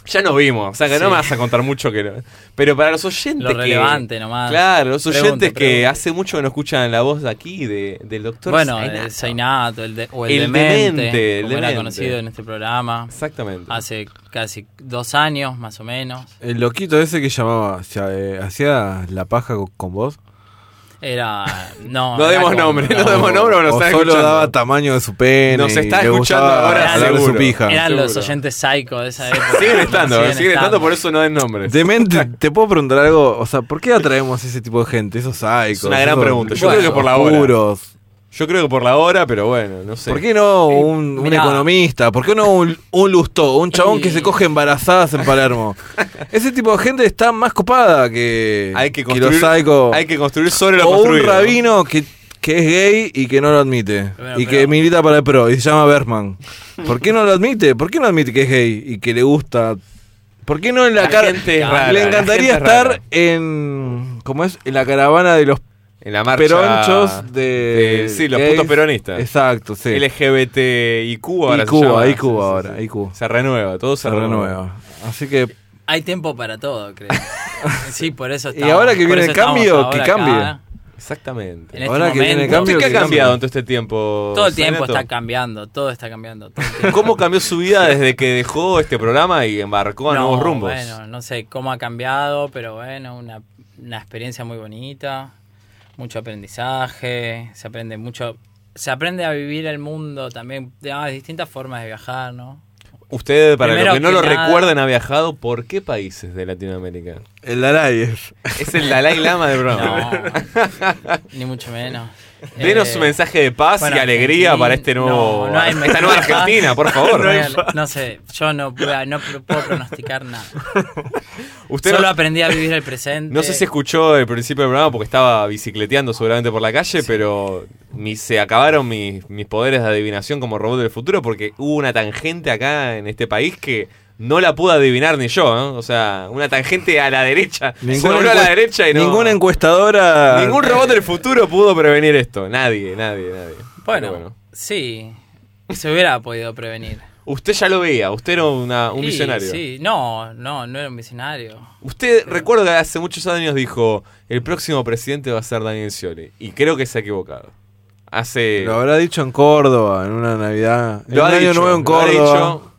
[SPEAKER 3] Ya nos vimos, o sea que no me vas a contar mucho que no- Pero para los oyentes
[SPEAKER 9] Lo
[SPEAKER 3] que-
[SPEAKER 9] relevante nomás.
[SPEAKER 3] Claro, los oyentes que hace mucho que no escuchan la voz de aquí de, del doctor
[SPEAKER 9] Bueno,
[SPEAKER 3] Zainato.
[SPEAKER 9] el Zainato, el de, o el,
[SPEAKER 3] El
[SPEAKER 9] demente,
[SPEAKER 3] demente, el
[SPEAKER 9] como era
[SPEAKER 3] demente.
[SPEAKER 9] conocido en este programa.
[SPEAKER 3] Exactamente.
[SPEAKER 9] Hace casi dos años, más o menos.
[SPEAKER 4] El loquito ese que llamaba, o sea, eh, hacía la paja con, con vos.
[SPEAKER 9] Era. No,
[SPEAKER 3] No demos nombre, no demos nombre, o nos
[SPEAKER 4] o
[SPEAKER 3] está
[SPEAKER 4] solo
[SPEAKER 3] escuchando.
[SPEAKER 4] daba tamaño de su pene.
[SPEAKER 3] Nos
[SPEAKER 4] y
[SPEAKER 3] está
[SPEAKER 4] le
[SPEAKER 3] escuchando
[SPEAKER 4] gustaba
[SPEAKER 3] ahora,
[SPEAKER 4] hablar de su
[SPEAKER 3] seguro.
[SPEAKER 4] pija.
[SPEAKER 9] Eran los oyentes psycho de esa época.
[SPEAKER 3] Siguen estando, siguen, estando,
[SPEAKER 9] estando.
[SPEAKER 3] por eso no den nombres.
[SPEAKER 4] Demente, [LAUGHS] ¿te puedo preguntar algo? O sea, ¿por qué atraemos ese tipo de gente? Esos psicos.
[SPEAKER 3] Es una gran pregunta. Yo creo que por la hora.
[SPEAKER 4] oscuros.
[SPEAKER 3] Yo creo que por la hora, pero bueno, no sé.
[SPEAKER 4] ¿Por qué no un, un economista? ¿Por qué no un, un lustó? Un chabón que [LAUGHS] se coge embarazadas en Palermo. Ese tipo de gente está más copada que,
[SPEAKER 3] Hay que
[SPEAKER 4] los
[SPEAKER 3] construir,
[SPEAKER 4] psicos.
[SPEAKER 3] hay que construir sobre lo
[SPEAKER 4] o un rabino que, que es gay y que no lo admite.
[SPEAKER 9] Bueno,
[SPEAKER 4] y
[SPEAKER 9] pero-
[SPEAKER 4] que milita para el PRO y se llama Bergman. ¿Por qué no lo admite? ¿Por qué no admite que es gay y que le gusta? ¿Por qué no en la,
[SPEAKER 3] La
[SPEAKER 4] cara? le encantaría estar
[SPEAKER 3] rara.
[SPEAKER 4] en. ¿Cómo es? En la caravana de los
[SPEAKER 3] En la marcha.
[SPEAKER 4] peronchos de.
[SPEAKER 3] de- sí, los
[SPEAKER 4] gays.
[SPEAKER 3] putos peronistas.
[SPEAKER 4] Exacto, sí.
[SPEAKER 3] LGBTIQ ahora
[SPEAKER 4] IQ,
[SPEAKER 3] se llama.
[SPEAKER 4] IQ
[SPEAKER 3] Sí, sí,
[SPEAKER 4] ahora,
[SPEAKER 3] sí.
[SPEAKER 4] IQ.
[SPEAKER 3] Se renueva, todo se,
[SPEAKER 4] Se renueva. Así que.
[SPEAKER 9] Hay tiempo para todo, creo. [LAUGHS] Sí, por eso
[SPEAKER 4] Y ahora que viene el cambio,
[SPEAKER 9] estamos
[SPEAKER 4] que
[SPEAKER 9] ahora
[SPEAKER 4] cambie.
[SPEAKER 9] acá,
[SPEAKER 3] Exactamente.
[SPEAKER 9] En este
[SPEAKER 4] Ahora que viene el cambio,
[SPEAKER 3] ¿Usted qué ha cambiado en todo este tiempo?
[SPEAKER 9] Todo el tiempo está cambiando, todo está cambiando. todo.
[SPEAKER 3] ¿Cómo cambió su vida desde que dejó este programa y embarcó a
[SPEAKER 9] No,
[SPEAKER 3] nuevos rumbos?
[SPEAKER 9] Bueno, no sé cómo ha cambiado, pero bueno, una, una experiencia muy bonita, mucho aprendizaje, se aprende mucho, se aprende a vivir el mundo también, de ah, distintas formas de viajar, ¿no?
[SPEAKER 3] Usted, para
[SPEAKER 9] Primero
[SPEAKER 3] los que no
[SPEAKER 9] que
[SPEAKER 3] lo
[SPEAKER 9] nada-
[SPEAKER 3] recuerden, ha viajado por qué países de Latinoamérica?
[SPEAKER 4] El Dalai es.
[SPEAKER 3] Es el Dalai Lama del [LAUGHS] programa.
[SPEAKER 9] No, ni mucho menos.
[SPEAKER 3] Denos
[SPEAKER 9] Eh,
[SPEAKER 3] un mensaje de paz
[SPEAKER 9] bueno,
[SPEAKER 3] y alegría para este nuevo,
[SPEAKER 9] no, no hay
[SPEAKER 3] esta nueva. Argentina, por favor.
[SPEAKER 9] No, hay- no sé, yo no, puedo- no puedo pronosticar nada. [LAUGHS]
[SPEAKER 3] Usted
[SPEAKER 9] Solo aprendí a vivir el presente.
[SPEAKER 3] no sé si escuchó el principio del programa porque estaba bicicleteando seguramente por la calle, pero mi- se acabaron mis, mis poderes de adivinación como robot del futuro porque hubo una tangente acá en este país que no la pude adivinar ni yo, ¿no? O sea, una tangente a la derecha. [LAUGHS] Se
[SPEAKER 4] Ninguna,
[SPEAKER 3] volvió a la derecha y no...
[SPEAKER 4] ninguna encuestadora.
[SPEAKER 3] Ningún robot del futuro pudo prevenir esto. Nadie, nadie, nadie.
[SPEAKER 9] Bueno, sí, se hubiera podido prevenir.
[SPEAKER 3] Usted ya lo veía, usted era una- un
[SPEAKER 9] Sí,
[SPEAKER 3] visionario.
[SPEAKER 9] Sí, no, no, no era un visionario.
[SPEAKER 3] Usted recuerdo que hace muchos años dijo, el próximo presidente va a ser Daniel Scioli. Y creo que se ha equivocado. Hace...
[SPEAKER 4] Lo habrá dicho en Córdoba, en una Navidad. En
[SPEAKER 3] lo
[SPEAKER 4] un
[SPEAKER 3] ha
[SPEAKER 4] año
[SPEAKER 3] dicho,
[SPEAKER 4] nuevo en
[SPEAKER 3] lo ha
[SPEAKER 4] Córdoba.
[SPEAKER 3] dicho.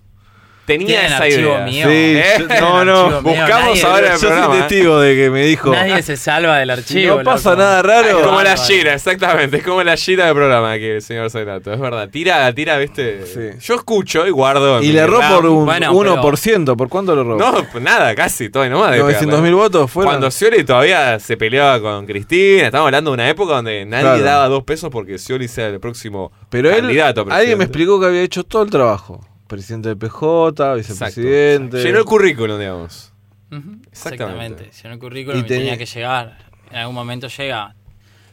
[SPEAKER 3] Tenía esa
[SPEAKER 9] archivo
[SPEAKER 3] idea.
[SPEAKER 9] mío.
[SPEAKER 4] Sí,
[SPEAKER 3] ¿Eh?
[SPEAKER 4] yo- no, no.
[SPEAKER 9] archivo mío,
[SPEAKER 3] buscamos
[SPEAKER 9] nadie-
[SPEAKER 3] ahora el
[SPEAKER 4] Yo soy
[SPEAKER 3] programa,
[SPEAKER 4] testigo de que me dijo.
[SPEAKER 9] Nadie [LAUGHS] se salva del archivo.
[SPEAKER 4] no pasa
[SPEAKER 9] loco.
[SPEAKER 4] nada
[SPEAKER 3] Es
[SPEAKER 4] raro.
[SPEAKER 3] como la
[SPEAKER 9] Bárbaro.
[SPEAKER 3] gira, exactamente. Es como la gira del programa aquí, el señor Zainato. Es verdad. Tira, tira, viste.
[SPEAKER 4] Sí.
[SPEAKER 3] Yo escucho y guardo. en
[SPEAKER 4] Y
[SPEAKER 3] mi
[SPEAKER 4] le erró
[SPEAKER 3] RAM.
[SPEAKER 4] por un
[SPEAKER 9] Bueno,
[SPEAKER 4] 1%. ¿Por cuánto lo erró?
[SPEAKER 3] No, pues nada, casi, todo nomás. de
[SPEAKER 4] 900
[SPEAKER 3] pegarle.
[SPEAKER 4] mil votos fueron.
[SPEAKER 3] Cuando Scioli todavía se peleaba con Cristina, estamos hablando de una época donde nadie
[SPEAKER 4] Claro.
[SPEAKER 3] daba dos pesos porque Scioli sea el próximo
[SPEAKER 4] Pero él,
[SPEAKER 3] candidato a
[SPEAKER 4] alguien me
[SPEAKER 3] presidente.
[SPEAKER 4] explicó que había hecho todo el trabajo. Presidente del PJ,
[SPEAKER 3] Exacto.
[SPEAKER 4] vicepresidente.
[SPEAKER 3] Llenó el currículum, digamos. Exactamente.
[SPEAKER 9] Exactamente. Si en el currículum
[SPEAKER 4] Y
[SPEAKER 9] y tenía
[SPEAKER 4] tenía-
[SPEAKER 9] que llegar. En algún momento llega.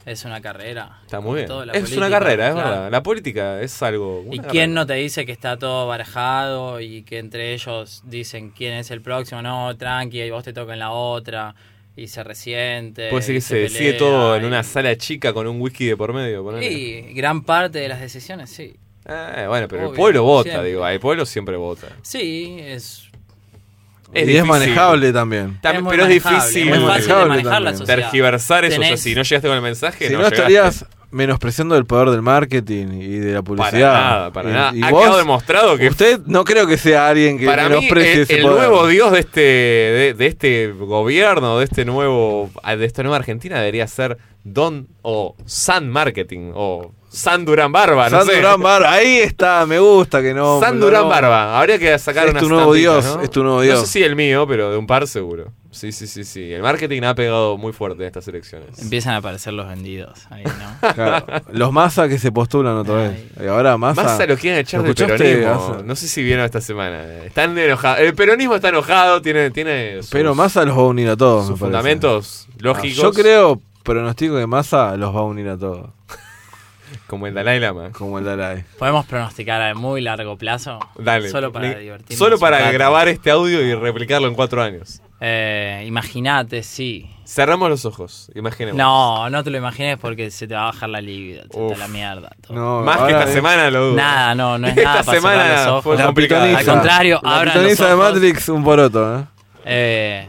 [SPEAKER 9] Es una carrera.
[SPEAKER 3] Está muy bien.
[SPEAKER 9] todo,
[SPEAKER 3] Es
[SPEAKER 9] política,
[SPEAKER 3] una carrera, es
[SPEAKER 9] claro.
[SPEAKER 3] verdad. La política es algo.
[SPEAKER 9] ¿Y quién
[SPEAKER 3] carrera.
[SPEAKER 9] no te dice que está todo barajado y que entre ellos dicen quién es el próximo? No, tranqui, y vos te toca en la otra y se resiente.
[SPEAKER 3] Puede ser que se decide todo en una sala chica con un whisky de por medio. ponele.
[SPEAKER 9] Gran parte de las decisiones, sí.
[SPEAKER 3] Eh, bueno, pero el pueblo vota,
[SPEAKER 9] siempre.
[SPEAKER 3] digo. El pueblo siempre vota.
[SPEAKER 9] Sí, es.
[SPEAKER 3] Es
[SPEAKER 4] y es manejable también.
[SPEAKER 3] También,
[SPEAKER 9] Es muy
[SPEAKER 3] pero es
[SPEAKER 9] manejable,
[SPEAKER 3] difícil
[SPEAKER 9] Es muy fácil de
[SPEAKER 4] manejable
[SPEAKER 9] manejar la
[SPEAKER 4] también.
[SPEAKER 9] sociedad.
[SPEAKER 3] tergiversar eso. O sea,
[SPEAKER 9] Tenés-
[SPEAKER 3] si no llegaste con el mensaje,
[SPEAKER 4] Si no,
[SPEAKER 3] llegaste.
[SPEAKER 4] estarías menospreciando el poder del marketing y de la
[SPEAKER 3] Para
[SPEAKER 4] publicidad.
[SPEAKER 3] nada, para
[SPEAKER 4] Y-
[SPEAKER 3] nada.
[SPEAKER 4] y
[SPEAKER 3] ha
[SPEAKER 4] vos,
[SPEAKER 3] quedado demostrado que
[SPEAKER 4] Usted no creo que sea alguien que
[SPEAKER 3] para mí
[SPEAKER 4] menosprecie
[SPEAKER 3] el,
[SPEAKER 4] ese
[SPEAKER 3] el
[SPEAKER 4] poder.
[SPEAKER 3] nuevo dios de este de, de este gobierno, de este nuevo de esta nueva Argentina debería ser Don o San Marketing o San Durán Barba, no
[SPEAKER 4] San
[SPEAKER 3] sé.
[SPEAKER 4] Durán Barba, ahí está, me gusta que no.
[SPEAKER 3] San
[SPEAKER 4] no,
[SPEAKER 3] Durán
[SPEAKER 4] no.
[SPEAKER 3] Barba. Habría que sacar
[SPEAKER 4] Es
[SPEAKER 3] una
[SPEAKER 4] tu nuevo dios, es tu nuevo dios.
[SPEAKER 3] No sé si el mío, pero de un par seguro. Sí, sí, sí, sí. El marketing ha pegado muy fuerte en estas elecciones.
[SPEAKER 9] Empiezan a aparecer los vendidos ahí, ¿no? [LAUGHS]
[SPEAKER 4] Claro, los Massa que se postulan otra vez. Y ahora Massa.
[SPEAKER 3] Massa lo quieren echar
[SPEAKER 4] ¿Lo
[SPEAKER 3] del peronismo.
[SPEAKER 4] Massa?
[SPEAKER 3] No sé si vieron esta semana. Están enojados. El peronismo está enojado, tiene, tiene sus,
[SPEAKER 4] Pero Massa los va a unir a todos.
[SPEAKER 3] sus
[SPEAKER 4] me
[SPEAKER 3] fundamentos lógicos.
[SPEAKER 4] Yo creo, pronostico que Massa los va a unir a todos.
[SPEAKER 3] Como el Dalai Lama.
[SPEAKER 4] Como el Dalai.
[SPEAKER 9] Podemos pronosticar a muy largo plazo.
[SPEAKER 3] Dale.
[SPEAKER 9] Solo para divertirnos.
[SPEAKER 3] Solo para grabar este audio y replicarlo en cuatro años.
[SPEAKER 9] Eh, Imagínate, sí.
[SPEAKER 3] Cerramos los ojos, imaginemos.
[SPEAKER 9] No, no te lo imagines porque se te va a bajar la libido, se te la mierda. todo.
[SPEAKER 4] No,
[SPEAKER 3] Más que esta
[SPEAKER 4] es-
[SPEAKER 3] semana lo dudo.
[SPEAKER 9] Nada, no, no es
[SPEAKER 3] Esta
[SPEAKER 9] nada para cerrar
[SPEAKER 3] semana
[SPEAKER 9] los ojos.
[SPEAKER 3] fue
[SPEAKER 4] pitoniza.
[SPEAKER 9] Al contrario,
[SPEAKER 4] la
[SPEAKER 9] abran los
[SPEAKER 4] de. Matrix, un poroto, ¿eh?
[SPEAKER 9] Eh,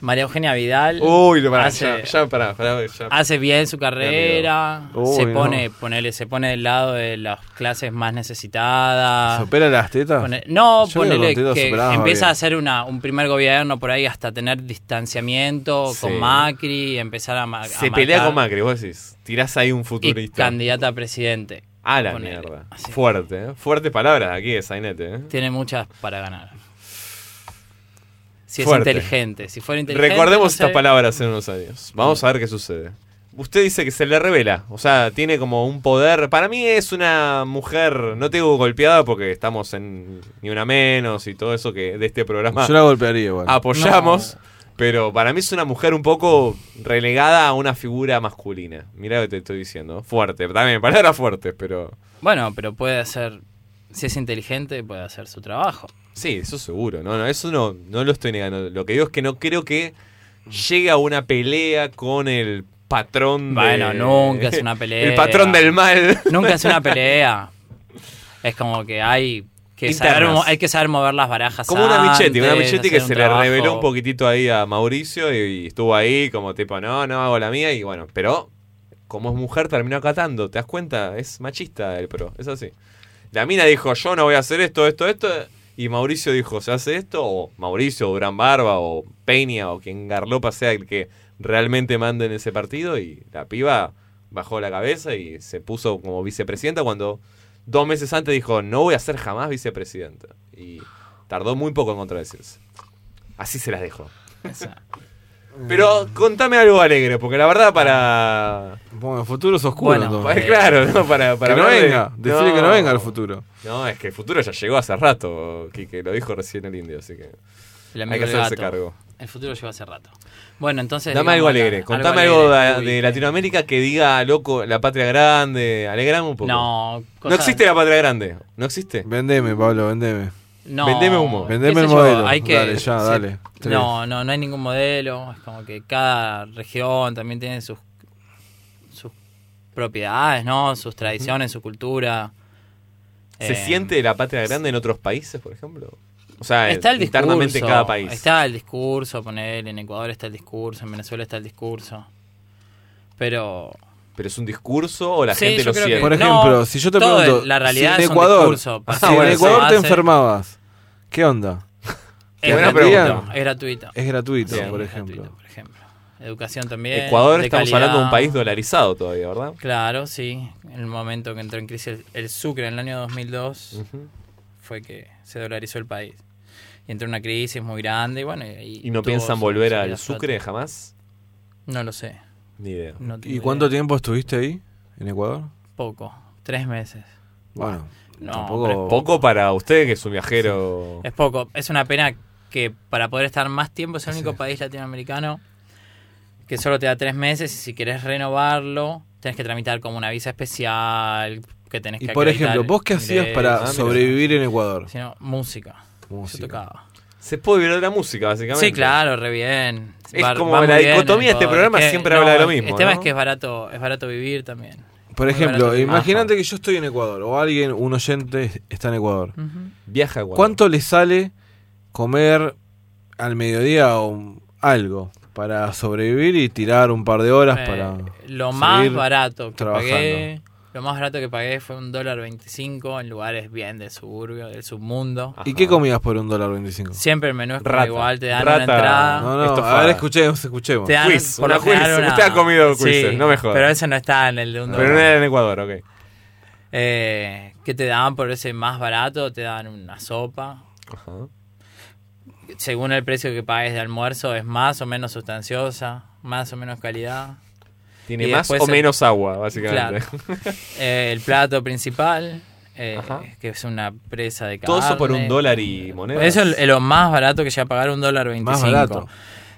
[SPEAKER 9] María Eugenia Vidal
[SPEAKER 3] Uy, pará,
[SPEAKER 9] hace,
[SPEAKER 3] ya, ya, pará, pará, ya.
[SPEAKER 9] hace bien su carrera,
[SPEAKER 4] Uy,
[SPEAKER 9] se
[SPEAKER 4] no.
[SPEAKER 9] pone, ponele, se pone del lado de las clases más necesitadas.
[SPEAKER 4] ¿Se opera las tetas?
[SPEAKER 9] Pone- no,
[SPEAKER 4] Yo
[SPEAKER 9] ponele que empieza
[SPEAKER 4] bien.
[SPEAKER 9] a hacer una, un primer gobierno por ahí hasta tener distanciamiento
[SPEAKER 3] Sí.
[SPEAKER 9] con Macri, empezar a, a
[SPEAKER 3] Se pelea con Macri, vos decís. Tirás ahí un
[SPEAKER 9] y
[SPEAKER 3] futurista.
[SPEAKER 9] candidata a presidente.
[SPEAKER 3] A la
[SPEAKER 9] Ponele,
[SPEAKER 3] mierda.
[SPEAKER 9] así.
[SPEAKER 3] Fuerte, ¿eh? Fuertes palabras aquí de Sainete, ¿eh?
[SPEAKER 9] Tiene muchas para ganar. Si
[SPEAKER 3] Fuerte.
[SPEAKER 9] es inteligente, si fuera inteligente.
[SPEAKER 3] Recordemos
[SPEAKER 9] no sé.
[SPEAKER 3] estas palabras en unos años. Vamos a ver qué sucede. Usted dice que se le revela, o sea, tiene como un poder. Para mí es una mujer, no te digo golpeada porque estamos en ni una menos y todo eso que de este programa
[SPEAKER 4] Yo la golpearía igual.
[SPEAKER 3] apoyamos. Pero para mí es una mujer un poco relegada a una figura masculina. Mira lo que te estoy diciendo. Fuerte, también, palabras fuertes, pero.
[SPEAKER 9] Bueno, pero puede hacer. Si es inteligente, puede hacer su trabajo.
[SPEAKER 3] Sí, eso seguro. No, no, eso no, no lo estoy negando. Lo que digo es que no creo que llegue a una pelea con el patrón de-
[SPEAKER 9] Bueno, nunca es una [LAUGHS] pelea.
[SPEAKER 3] El patrón del mal.
[SPEAKER 9] Nunca es una [LAUGHS] pelea. Es como que hay que saber, hay que saber mover las barajas.
[SPEAKER 3] Como una Michetti, una Michetti que
[SPEAKER 9] un
[SPEAKER 3] se
[SPEAKER 9] trabajo.
[SPEAKER 3] le reveló un poquitito ahí a Mauricio y, y estuvo ahí como tipo, no, no hago la mía y bueno, pero como es mujer terminó acatando, ¿te das cuenta? Es machista el pro, es así. La mina dijo, yo no voy a hacer esto, esto, esto, y Mauricio dijo, ¿se hace esto? O Mauricio, o Gran Barba, o Peña, o quien Garlopa sea el que realmente mande en ese partido, y la piba bajó la cabeza y se puso como vicepresidenta cuando dos meses antes dijo, no voy a ser jamás vicepresidenta. Y tardó muy poco en contradecirse. Así se las.
[SPEAKER 9] Esa.
[SPEAKER 3] Pero contame algo alegre, porque la verdad para...
[SPEAKER 4] Bueno, el futuro es oscuro.
[SPEAKER 9] Bueno.
[SPEAKER 3] Pues claro, ¿no? Para, para
[SPEAKER 4] que no
[SPEAKER 3] de-
[SPEAKER 4] venga. Decirle que no venga el futuro.
[SPEAKER 3] No, es que el futuro ya llegó hace rato, que lo dijo recién el indio, así que
[SPEAKER 9] El
[SPEAKER 3] hay que hacerse
[SPEAKER 9] gato.
[SPEAKER 3] cargo.
[SPEAKER 9] El futuro llegó hace rato. Bueno, entonces.
[SPEAKER 3] Dame
[SPEAKER 9] digamos
[SPEAKER 3] algo
[SPEAKER 9] acá,
[SPEAKER 3] alegre, contame algo,
[SPEAKER 9] alegre.
[SPEAKER 3] de, Latinoamérica que diga, loco, la patria grande, alegrame un poco.
[SPEAKER 9] No,
[SPEAKER 3] No existe la patria grande, no existe.
[SPEAKER 4] Vendeme, Pablo, vendeme.
[SPEAKER 9] No,
[SPEAKER 3] Vendeme humo.
[SPEAKER 4] Vendeme el modelo.
[SPEAKER 9] Hay que,
[SPEAKER 4] Dale, ya, dale. Tres.
[SPEAKER 9] No, no, no hay ningún modelo. Es como que cada región también tiene sus, sus propiedades, ¿no? Sus tradiciones, su cultura.
[SPEAKER 3] ¿Se
[SPEAKER 9] Eh,
[SPEAKER 3] siente la patria grande en otros países, por ejemplo? O sea,
[SPEAKER 9] Está el discurso.
[SPEAKER 3] internamente en cada país.
[SPEAKER 9] Está el discurso, poner en Ecuador está el discurso, en Venezuela está el discurso. Pero.
[SPEAKER 3] ¿Pero es un discurso o la
[SPEAKER 9] Sí,
[SPEAKER 3] gente lo
[SPEAKER 9] que-
[SPEAKER 3] siente?
[SPEAKER 4] Por
[SPEAKER 9] No,
[SPEAKER 4] ejemplo, si yo te pregunto.
[SPEAKER 9] la realidad
[SPEAKER 4] si
[SPEAKER 9] es
[SPEAKER 4] en
[SPEAKER 9] un
[SPEAKER 4] Ecuador,
[SPEAKER 9] discurso,
[SPEAKER 4] si en Ecuador te enfermabas, ¿qué onda?
[SPEAKER 9] Es gratuito, es gratuito.
[SPEAKER 4] Es gratuito,
[SPEAKER 9] Sí,
[SPEAKER 4] por
[SPEAKER 9] es
[SPEAKER 4] ejemplo.
[SPEAKER 9] gratuito, por ejemplo. Educación también.
[SPEAKER 3] Ecuador
[SPEAKER 9] de
[SPEAKER 3] estamos
[SPEAKER 9] calidad.
[SPEAKER 3] hablando de un país dolarizado todavía, ¿verdad?
[SPEAKER 9] Claro, sí. En el momento que entró en crisis el, el Sucre en el año 2002 fue que se dolarizó el país. Y entró en una crisis muy grande y bueno. Y,
[SPEAKER 3] ¿Y no piensan volver al Sucre jamás?
[SPEAKER 9] No lo sé.
[SPEAKER 3] Ni idea.
[SPEAKER 9] no
[SPEAKER 4] ¿Y cuánto
[SPEAKER 9] idea.
[SPEAKER 4] tiempo estuviste ahí, en Ecuador?
[SPEAKER 9] Poco. Tres meses.
[SPEAKER 4] Bueno,
[SPEAKER 9] No,
[SPEAKER 4] tampoco.
[SPEAKER 9] es
[SPEAKER 3] Poco para usted, que es un viajero...
[SPEAKER 9] Es poco. Es una pena que para poder estar más tiempo es el único país latinoamericano que solo te da tres meses y si querés renovarlo tenés que tramitar como una visa especial que tenés
[SPEAKER 4] Y
[SPEAKER 9] que
[SPEAKER 4] por ejemplo, ¿vos qué hacías
[SPEAKER 9] ingresos,
[SPEAKER 4] para
[SPEAKER 3] Ah,
[SPEAKER 4] sobrevivir en Ecuador?
[SPEAKER 9] sino música.
[SPEAKER 4] Música.
[SPEAKER 9] Yo tocaba.
[SPEAKER 3] Se puede vivir de la música, básicamente.
[SPEAKER 9] Sí, claro, re bien.
[SPEAKER 3] Es
[SPEAKER 9] Va-
[SPEAKER 3] como
[SPEAKER 9] va
[SPEAKER 3] la dicotomía de este programa
[SPEAKER 9] Es que-
[SPEAKER 3] siempre habla de lo mismo,
[SPEAKER 9] El tema
[SPEAKER 3] ¿no?
[SPEAKER 9] es que es barato, es barato vivir también.
[SPEAKER 4] Por ejemplo, imagínate que yo estoy en Ecuador o alguien, un oyente, está en Ecuador.
[SPEAKER 3] Viaja a Ecuador.
[SPEAKER 4] ¿Cuánto le sale comer al mediodía un- algo para sobrevivir y tirar un par de horas
[SPEAKER 9] Eh,
[SPEAKER 4] para.
[SPEAKER 9] lo más barato que
[SPEAKER 4] trabajando.
[SPEAKER 9] pagué, lo más barato que pagué fue un dólar 25 en lugares bien del suburbio, del submundo.
[SPEAKER 4] ¿Y qué comías por un dólar veinticinco?
[SPEAKER 9] Siempre el menú es como
[SPEAKER 3] Rata.
[SPEAKER 9] igual, te dan
[SPEAKER 3] Rata.
[SPEAKER 9] una entrada.
[SPEAKER 4] No, no,
[SPEAKER 3] Estofada.
[SPEAKER 4] a ver, escuchemos, escuchemos.
[SPEAKER 9] Te dan,
[SPEAKER 3] Quiz, una quiz.
[SPEAKER 9] una-
[SPEAKER 3] Usted ha comido
[SPEAKER 9] Sí,
[SPEAKER 3] quizzes, no me jodas.
[SPEAKER 9] Pero ese no está en el de un
[SPEAKER 3] Pero no
[SPEAKER 9] dólar.
[SPEAKER 3] era en Ecuador, ok.
[SPEAKER 9] Eh, ¿Qué te dan por ese más barato? Te dan una sopa.
[SPEAKER 3] Ajá.
[SPEAKER 9] Según el precio que pagues de almuerzo, es más o menos sustanciosa, más o menos calidad.
[SPEAKER 3] Tiene
[SPEAKER 9] Y
[SPEAKER 3] más o
[SPEAKER 9] el-
[SPEAKER 3] menos agua, básicamente.
[SPEAKER 9] Eh, el plato principal, eh, que es una presa de carne.
[SPEAKER 3] Todo eso por un dólar y moneda.
[SPEAKER 9] Eso es lo más barato que llega a pagar un dólar 25.
[SPEAKER 4] Más barato.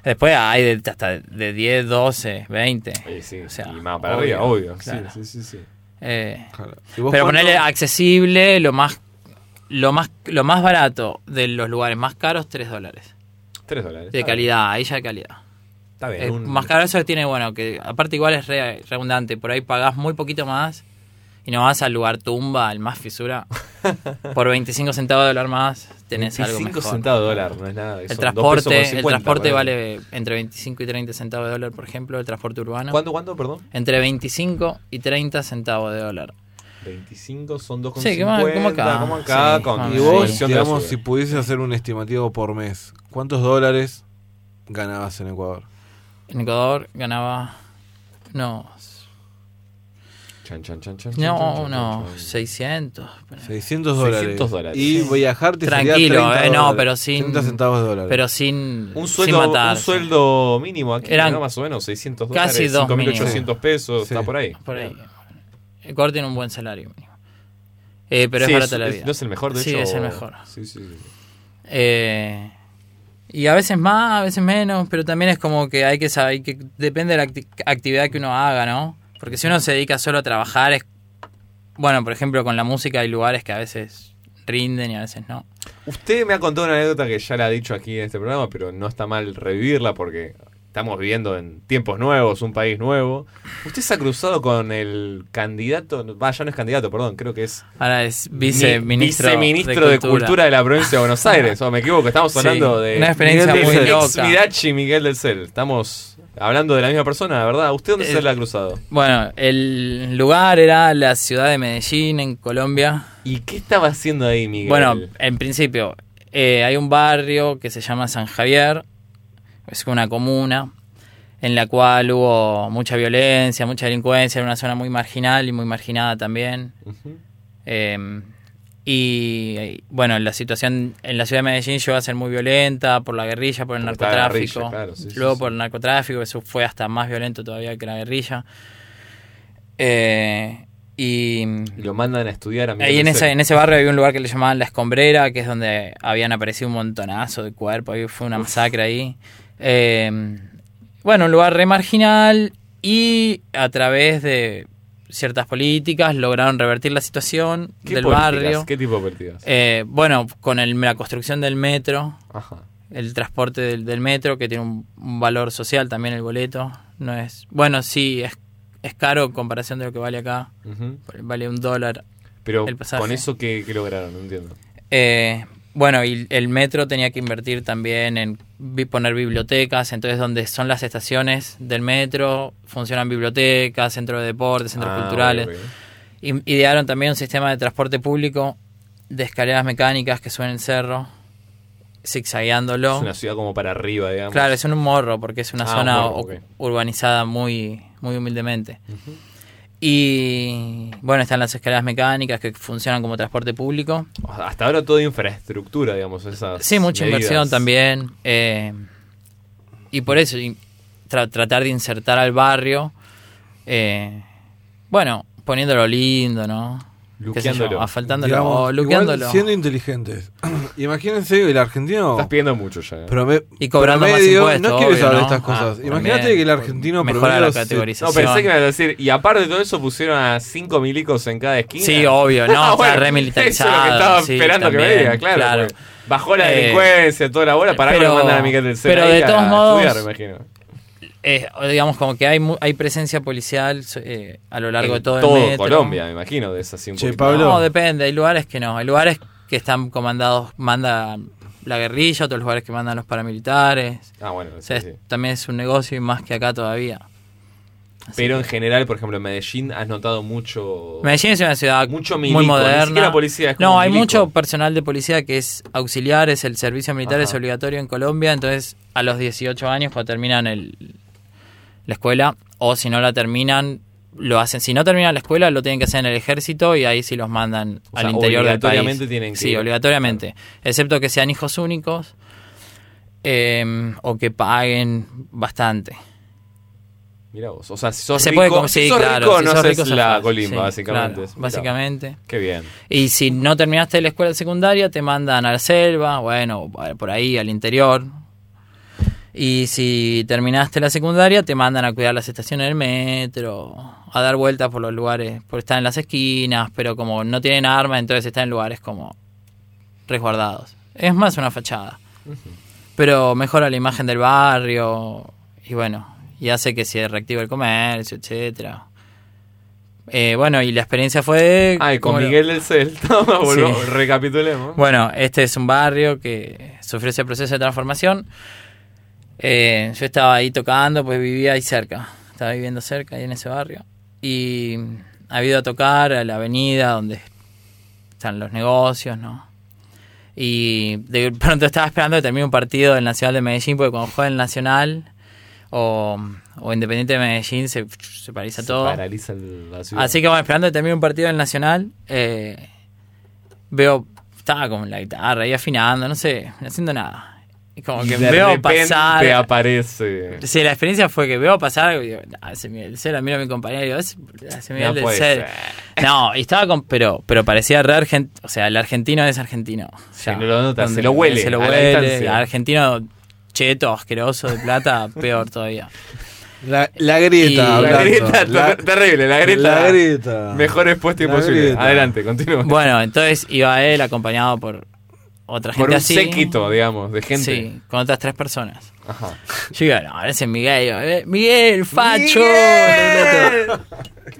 [SPEAKER 9] Después hay de, hasta de 10, 12, 20.
[SPEAKER 3] Sí, sí,
[SPEAKER 9] O sea,
[SPEAKER 3] y más para
[SPEAKER 9] obvio,
[SPEAKER 3] arriba, obvio.
[SPEAKER 9] claro.
[SPEAKER 3] Sí, sí, sí, sí.
[SPEAKER 9] Eh,
[SPEAKER 4] Claro. ¿Y vos
[SPEAKER 9] pero
[SPEAKER 4] cuánto?
[SPEAKER 9] ponerle accesible, lo más, lo más, lo más barato de los lugares más caros, 3 dólares.
[SPEAKER 3] Tres dólares.
[SPEAKER 9] De calidad, ahí ya de calidad.
[SPEAKER 3] Está bien.
[SPEAKER 9] Es
[SPEAKER 3] un-
[SPEAKER 9] más caro eso que tiene, bueno, que aparte igual es re- redundante, por ahí pagás muy poquito más y no vas al lugar tumba, al más fisura. [LAUGHS] por 25 centavos de dólar más tenés algo
[SPEAKER 3] 25
[SPEAKER 9] mejor.
[SPEAKER 3] centavos de dólar, no es nada.
[SPEAKER 9] El transporte,
[SPEAKER 3] pesos con
[SPEAKER 9] el
[SPEAKER 3] 50,
[SPEAKER 9] transporte vale entre 25 y 30 centavos de dólar, por ejemplo, el transporte urbano.
[SPEAKER 3] ¿Cuánto, cuánto, perdón?
[SPEAKER 9] Entre 25 y 30 centavos de dólar.
[SPEAKER 3] 25 son 2,50.
[SPEAKER 9] Sí, como- acá.
[SPEAKER 3] Como acá,
[SPEAKER 9] Sí,
[SPEAKER 3] con
[SPEAKER 4] Y vos,
[SPEAKER 3] la
[SPEAKER 4] digamos, si pudieses hacer un estimativo por mes, ¿cuántos dólares ganabas en Ecuador?
[SPEAKER 9] En Ecuador ganaba. No,
[SPEAKER 3] Chan, chan, chan, chan,
[SPEAKER 9] no,
[SPEAKER 3] chan, chan,
[SPEAKER 9] no,
[SPEAKER 3] chan.
[SPEAKER 9] 600.
[SPEAKER 4] 600 dólares.
[SPEAKER 3] 600 dólares.
[SPEAKER 4] Y viajar te
[SPEAKER 9] Tranquilo,
[SPEAKER 4] 30
[SPEAKER 9] eh, no, pero sin-
[SPEAKER 4] 30 centavos de dólares.
[SPEAKER 9] Pero sin,
[SPEAKER 3] Un
[SPEAKER 9] sin
[SPEAKER 3] sueldo, un
[SPEAKER 9] matarse.
[SPEAKER 3] sueldo mínimo aquí,
[SPEAKER 9] Eran
[SPEAKER 3] ¿no? más o menos, 600
[SPEAKER 9] casi
[SPEAKER 3] dólares,
[SPEAKER 9] dos
[SPEAKER 3] 5.800 pesos,
[SPEAKER 4] Sí.
[SPEAKER 3] está por ahí.
[SPEAKER 9] Por ahí. Ecuador tiene un buen salario mínimo. Eh, pero
[SPEAKER 3] Sí,
[SPEAKER 9] es barata la
[SPEAKER 3] es-
[SPEAKER 9] vida.
[SPEAKER 3] ¿No es el mejor, de
[SPEAKER 9] sí,
[SPEAKER 3] hecho?
[SPEAKER 9] es el mejor.
[SPEAKER 3] Sí, sí. sí.
[SPEAKER 9] Eh, y a veces más, a veces menos, pero también es como que hay que saber, que, depende de la acti- actividad que uno haga, ¿no? Porque si uno se dedica solo a trabajar, es, bueno, por ejemplo, con la música hay lugares que a veces rinden y a veces no.
[SPEAKER 3] Usted me ha contado una anécdota que ya la ha dicho aquí en este programa, pero no está mal revivirla porque estamos viviendo en tiempos nuevos, un país nuevo. Usted se ha cruzado con el candidato, va, ya no es candidato, perdón, creo que es
[SPEAKER 9] Ahora es viceministro,
[SPEAKER 3] viceministro de, Cultura. de la provincia de Buenos Aires. [LAUGHS] O me equivoco, estamos
[SPEAKER 9] Sí,
[SPEAKER 3] hablando de
[SPEAKER 9] una experiencia
[SPEAKER 3] Miguel
[SPEAKER 9] muy
[SPEAKER 3] del-
[SPEAKER 9] loca.
[SPEAKER 3] ex Mirachi Miguel del Cel. Estamos hablando de la misma persona, ¿verdad? ¿Usted dónde
[SPEAKER 9] Eh,
[SPEAKER 3] se le ha cruzado?
[SPEAKER 9] Bueno, el lugar era la ciudad de Medellín, en Colombia.
[SPEAKER 3] ¿Y qué estaba haciendo ahí, Miguel?
[SPEAKER 9] Bueno, en principio, eh, hay un barrio que se llama San Javier, es una comuna, en la cual hubo mucha violencia, mucha delincuencia, era una zona muy marginal y muy marginada también. Eh, y bueno, la situación en la ciudad de Medellín llegó a ser muy violenta por la guerrilla, por el narcotráfico.
[SPEAKER 3] guerrilla, claro, sí,
[SPEAKER 9] Luego
[SPEAKER 3] sí.
[SPEAKER 9] por el narcotráfico, eso fue hasta más violento todavía que la guerrilla. Eh, y
[SPEAKER 3] Y lo mandan a estudiar a Miguel
[SPEAKER 9] Ahí en ese, en ese barrio había un lugar que le llamaban La Escombrera, que es donde habían aparecido un montonazo de cuerpos, ahí fue una masacre ahí. Eh, bueno, un lugar re marginal y a través de ciertas políticas lograron revertir la situación
[SPEAKER 3] ¿Qué
[SPEAKER 9] del
[SPEAKER 3] políticas?
[SPEAKER 9] barrio.
[SPEAKER 3] ¿Qué tipo de políticas?
[SPEAKER 9] Eh, bueno, con el- la construcción del metro,
[SPEAKER 3] Ajá.
[SPEAKER 9] el transporte del, del metro, que tiene un, un valor social también el boleto. No es Bueno, sí, es, es caro en comparación de lo que vale acá. Vale un dólar
[SPEAKER 3] Pero
[SPEAKER 9] el
[SPEAKER 3] con eso, ¿qué, qué lograron? No entiendo.
[SPEAKER 9] Eh, bueno, y el metro tenía que invertir también en poner bibliotecas, entonces donde son las estaciones del metro, funcionan bibliotecas, centros de deportes, centros
[SPEAKER 3] Ah,
[SPEAKER 9] culturales.
[SPEAKER 3] ok, ok.
[SPEAKER 9] I- Idearon también un sistema de transporte público de escaleras mecánicas que suben el cerro, zigzagueándolo.
[SPEAKER 3] Es una ciudad como para arriba, digamos.
[SPEAKER 9] Claro, es un morro porque es una
[SPEAKER 3] Ah,
[SPEAKER 9] zona
[SPEAKER 3] un morro,
[SPEAKER 9] urbanizada muy, muy humildemente. Y bueno, están las escaleras mecánicas que funcionan como transporte público.
[SPEAKER 3] Hasta ahora toda infraestructura, digamos. Esas
[SPEAKER 9] Sí, mucha
[SPEAKER 3] medidas.
[SPEAKER 9] inversión también. eh, y por eso, y tra- tratar de insertar al barrio, eh, bueno, poniéndolo lindo, ¿no?
[SPEAKER 3] Luqueándolo.
[SPEAKER 9] asfaltándolo,
[SPEAKER 4] Digamos,
[SPEAKER 9] o
[SPEAKER 4] igual
[SPEAKER 9] luqueándolo.
[SPEAKER 4] siendo inteligentes. [CLEARS THROAT] Imagínense el argentino.
[SPEAKER 3] Estás pidiendo mucho ya. ¿eh?
[SPEAKER 4] prome-
[SPEAKER 9] Y cobrando más
[SPEAKER 4] promedio-
[SPEAKER 9] impuestos,
[SPEAKER 4] No quiero saber
[SPEAKER 9] ¿no?
[SPEAKER 4] estas cosas.
[SPEAKER 9] Ah,
[SPEAKER 4] Imagínate que el argentino
[SPEAKER 9] Mejora la
[SPEAKER 4] se-
[SPEAKER 3] No,
[SPEAKER 9] categorización.
[SPEAKER 3] pensé que me ibas a decir. Y aparte de todo eso, pusieron a cinco milicos en cada esquina.
[SPEAKER 9] Sí, obvio, no, [LAUGHS]
[SPEAKER 3] Ah,
[SPEAKER 9] está
[SPEAKER 3] bueno,
[SPEAKER 9] remilitarizado,
[SPEAKER 3] Eso es lo que estaba
[SPEAKER 9] sí,
[SPEAKER 3] esperando que
[SPEAKER 9] también,
[SPEAKER 3] me diga, claro.
[SPEAKER 9] claro.
[SPEAKER 3] Bajó la
[SPEAKER 9] Eh,
[SPEAKER 3] delincuencia, toda la bola. Para que mandan a Miguel del
[SPEAKER 9] pero de
[SPEAKER 3] a
[SPEAKER 9] todos modos-
[SPEAKER 3] estudiar, me imagino.
[SPEAKER 9] Eh, digamos como que hay mu- hay presencia policial eh, a lo largo
[SPEAKER 3] En
[SPEAKER 9] de todo, el metro.
[SPEAKER 3] Colombia, me imagino, de esas.
[SPEAKER 4] Pablo.
[SPEAKER 9] No, depende, hay lugares que no, hay lugares que están comandados, manda la guerrilla, otros lugares que mandan los paramilitares.
[SPEAKER 3] Ah, bueno,
[SPEAKER 9] O sea,
[SPEAKER 3] sí,
[SPEAKER 9] es-
[SPEAKER 3] sí.
[SPEAKER 9] también es un negocio y más que acá todavía. Así
[SPEAKER 3] Pero
[SPEAKER 9] que-
[SPEAKER 3] en general, por ejemplo, en Medellín has notado mucho.
[SPEAKER 9] Medellín es una ciudad
[SPEAKER 3] Mucho
[SPEAKER 9] muy
[SPEAKER 3] milico, ni
[SPEAKER 9] moderna.
[SPEAKER 3] siquiera policía, es como
[SPEAKER 9] no, hay
[SPEAKER 3] milico.
[SPEAKER 9] mucho personal de policía que es auxiliar, es el servicio militar, es obligatorio en Colombia, entonces a los 18 años cuando terminan el, la escuela, o si no la terminan, lo hacen. Si no terminan la escuela, lo tienen que hacer en el ejército y ahí sí los mandan
[SPEAKER 3] O
[SPEAKER 9] al
[SPEAKER 3] sea,
[SPEAKER 9] interior del país.
[SPEAKER 3] obligatoriamente tienen que
[SPEAKER 9] Sí,
[SPEAKER 3] ir.
[SPEAKER 9] obligatoriamente. Excepto que sean hijos únicos eh, o que paguen bastante.
[SPEAKER 3] Mira vos. O sea, si sos
[SPEAKER 9] Se
[SPEAKER 3] rico,
[SPEAKER 9] puede
[SPEAKER 3] si
[SPEAKER 9] sí, claro,
[SPEAKER 3] rico,
[SPEAKER 9] si
[SPEAKER 3] no
[SPEAKER 9] sos rico,
[SPEAKER 3] la colimba,
[SPEAKER 9] Sí,
[SPEAKER 3] básicamente.
[SPEAKER 9] claro, básicamente.
[SPEAKER 3] Qué bien.
[SPEAKER 9] Y si no terminaste la escuela secundaria, te mandan a la selva, bueno, por ahí, al interior. Y si terminaste la secundaria, te mandan a cuidar las estaciones del metro, a dar vueltas por los lugares, por estar en las esquinas, pero como no tienen armas, entonces están en lugares como resguardados. Es más una fachada. Pero mejora la imagen del barrio y bueno, y hace que se reactive el comercio, etcétera. Eh, bueno, y la experiencia fue...
[SPEAKER 3] Ah, con
[SPEAKER 9] lo-
[SPEAKER 3] Miguel del Cel. No, [LAUGHS] volvamos,
[SPEAKER 9] Sí.
[SPEAKER 3] recapitulemos.
[SPEAKER 9] bueno, este es un barrio que sufrió ese proceso de transformación. Eh, yo estaba ahí tocando, pues vivía ahí cerca. Estaba viviendo cerca, ahí en ese barrio. Y ha ido a tocar a la avenida donde están los negocios, ¿no? Y de pronto estaba esperando que termine un partido del Nacional de Medellín, porque cuando juega el Nacional o, o Independiente de Medellín se, se paraliza
[SPEAKER 3] Se
[SPEAKER 9] todo.
[SPEAKER 3] paraliza la ciudad.
[SPEAKER 9] Así que bueno, esperando que termine un partido del Nacional, eh, veo, estaba con la guitarra ahí afinando, no sé, no haciendo nada. Como que
[SPEAKER 3] de
[SPEAKER 9] veo pasar.
[SPEAKER 3] aparece.
[SPEAKER 9] Sí, la experiencia fue que veo pasar, digo, "Ah, ese Miguel del Cel, miro a mi compañero y digo, Miguel
[SPEAKER 3] No puede
[SPEAKER 9] Cel". No, y estaba con, pero, pero parecía re argentino, o sea, el argentino es argentino.
[SPEAKER 3] Se
[SPEAKER 9] Ya,
[SPEAKER 3] lo nota,
[SPEAKER 9] donde-
[SPEAKER 3] se lo huele
[SPEAKER 9] Se lo
[SPEAKER 3] a la
[SPEAKER 9] huele,
[SPEAKER 3] distancia.
[SPEAKER 9] argentino cheto, asqueroso, de plata, [LAUGHS] peor todavía.
[SPEAKER 4] La, la grieta,
[SPEAKER 9] Y-
[SPEAKER 3] La grieta,
[SPEAKER 4] La-
[SPEAKER 3] terrible, la grieta.
[SPEAKER 4] La grieta.
[SPEAKER 3] Mejor expuesta
[SPEAKER 4] La
[SPEAKER 3] imposible. Adelante, continúa.
[SPEAKER 9] Bueno, entonces iba él acompañado por otra gente
[SPEAKER 3] Por un
[SPEAKER 9] así.
[SPEAKER 3] séquito, digamos, de gente.
[SPEAKER 9] Sí, con otras tres personas.
[SPEAKER 3] Ajá.
[SPEAKER 9] Yo digo, no, ese es Miguel. Digo, "Eh, Miguel, facho.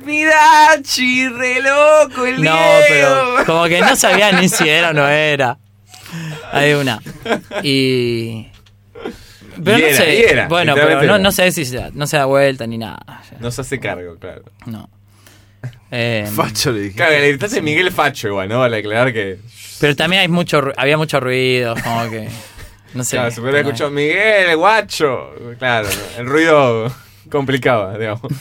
[SPEAKER 3] Mirachi, [LAUGHS] re loco el
[SPEAKER 9] No, pero como que no sabía ni si era o no era. Hay una. Y. Pero
[SPEAKER 3] Y
[SPEAKER 9] no
[SPEAKER 3] era,
[SPEAKER 9] sé.
[SPEAKER 3] era,
[SPEAKER 9] bueno, pero no, no sé si se no se da vuelta ni nada.
[SPEAKER 3] No se hace cargo, claro.
[SPEAKER 9] No. Eh,
[SPEAKER 4] Facho le dije.
[SPEAKER 3] Claro, le gritaste Miguel Facho igual, ¿no? Vale aclarar que.
[SPEAKER 9] pero también hay mucho, ru- había mucho ruido, como que. No sé.
[SPEAKER 3] claro, se hubiera escuchado Miguel, guacho. Claro, el ruido complicaba, digamos. [LAUGHS]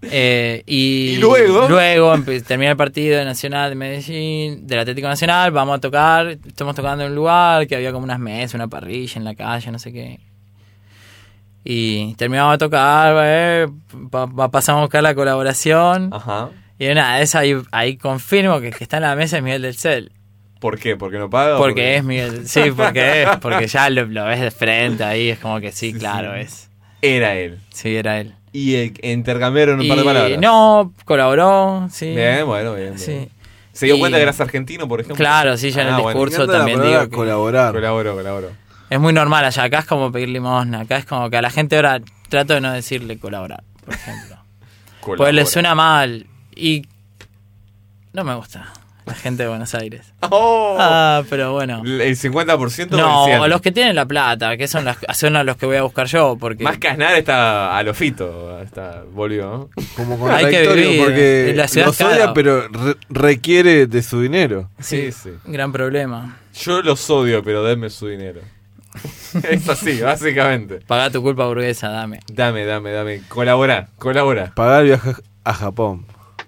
[SPEAKER 9] Eh, y,
[SPEAKER 3] ¿Y luego?
[SPEAKER 9] Luego empe- termina el partido de Nacional de Medellín, del Atlético Nacional, vamos a tocar, estamos tocando en un lugar que había como unas mesas, una parrilla en la calle, no sé qué. Y terminamos de tocar, eh, pa- pa- pasamos a buscar la colaboración.
[SPEAKER 3] Ajá.
[SPEAKER 9] Y de una de esas ahí, ahí confirmo que el que está en la mesa es Miguel del Cel.
[SPEAKER 3] ¿Por qué? ¿Porque no paga? o
[SPEAKER 9] Porque es Miguel, sí, porque es, porque ya lo, lo ves de frente ahí, es como que sí, claro, es.
[SPEAKER 3] Era él.
[SPEAKER 9] Sí, era él.
[SPEAKER 3] Y eh, intercambiaron un par de palabras.
[SPEAKER 9] no, colaboró, sí.
[SPEAKER 3] Bien, bueno, bien. bien.
[SPEAKER 9] Sí.
[SPEAKER 3] ¿Se dio
[SPEAKER 9] Y-
[SPEAKER 3] cuenta que eras argentino, por ejemplo?
[SPEAKER 9] Claro, sí, yo en el
[SPEAKER 3] Ah, bueno.
[SPEAKER 9] discurso también digo que
[SPEAKER 4] colaborar.
[SPEAKER 3] Colaboro, colaboro.
[SPEAKER 9] Es muy normal allá. Acá es como pedir limosna. Acá es como que a la gente ahora trato de no decirle colaborar, por ejemplo. [LAUGHS] Porque
[SPEAKER 3] Colabora.
[SPEAKER 9] le suena mal y no me gusta la gente de Buenos Aires. [LAUGHS]
[SPEAKER 3] ¡Oh!
[SPEAKER 9] Ah, pero bueno.
[SPEAKER 3] El 50%
[SPEAKER 9] No,
[SPEAKER 3] del 100.
[SPEAKER 9] los que tienen la plata, que son, las, son a los que voy a buscar yo, porque
[SPEAKER 3] Más Casnar está a lo fito. Está, volvió. ¿no?
[SPEAKER 4] Como [LAUGHS]
[SPEAKER 9] Hay que
[SPEAKER 4] contradictorio
[SPEAKER 9] vivir,
[SPEAKER 4] porque
[SPEAKER 9] la ciudad
[SPEAKER 4] los odia, pero re- requiere de su dinero.
[SPEAKER 3] Sí, sí.
[SPEAKER 9] gran problema.
[SPEAKER 3] Yo los odio, pero denme su dinero. [LAUGHS] es así, básicamente.
[SPEAKER 9] Paga tu culpa burguesa, dame.
[SPEAKER 3] Dame, dame, dame. Colabora, colabora.
[SPEAKER 4] Pagar el viaje a Japón.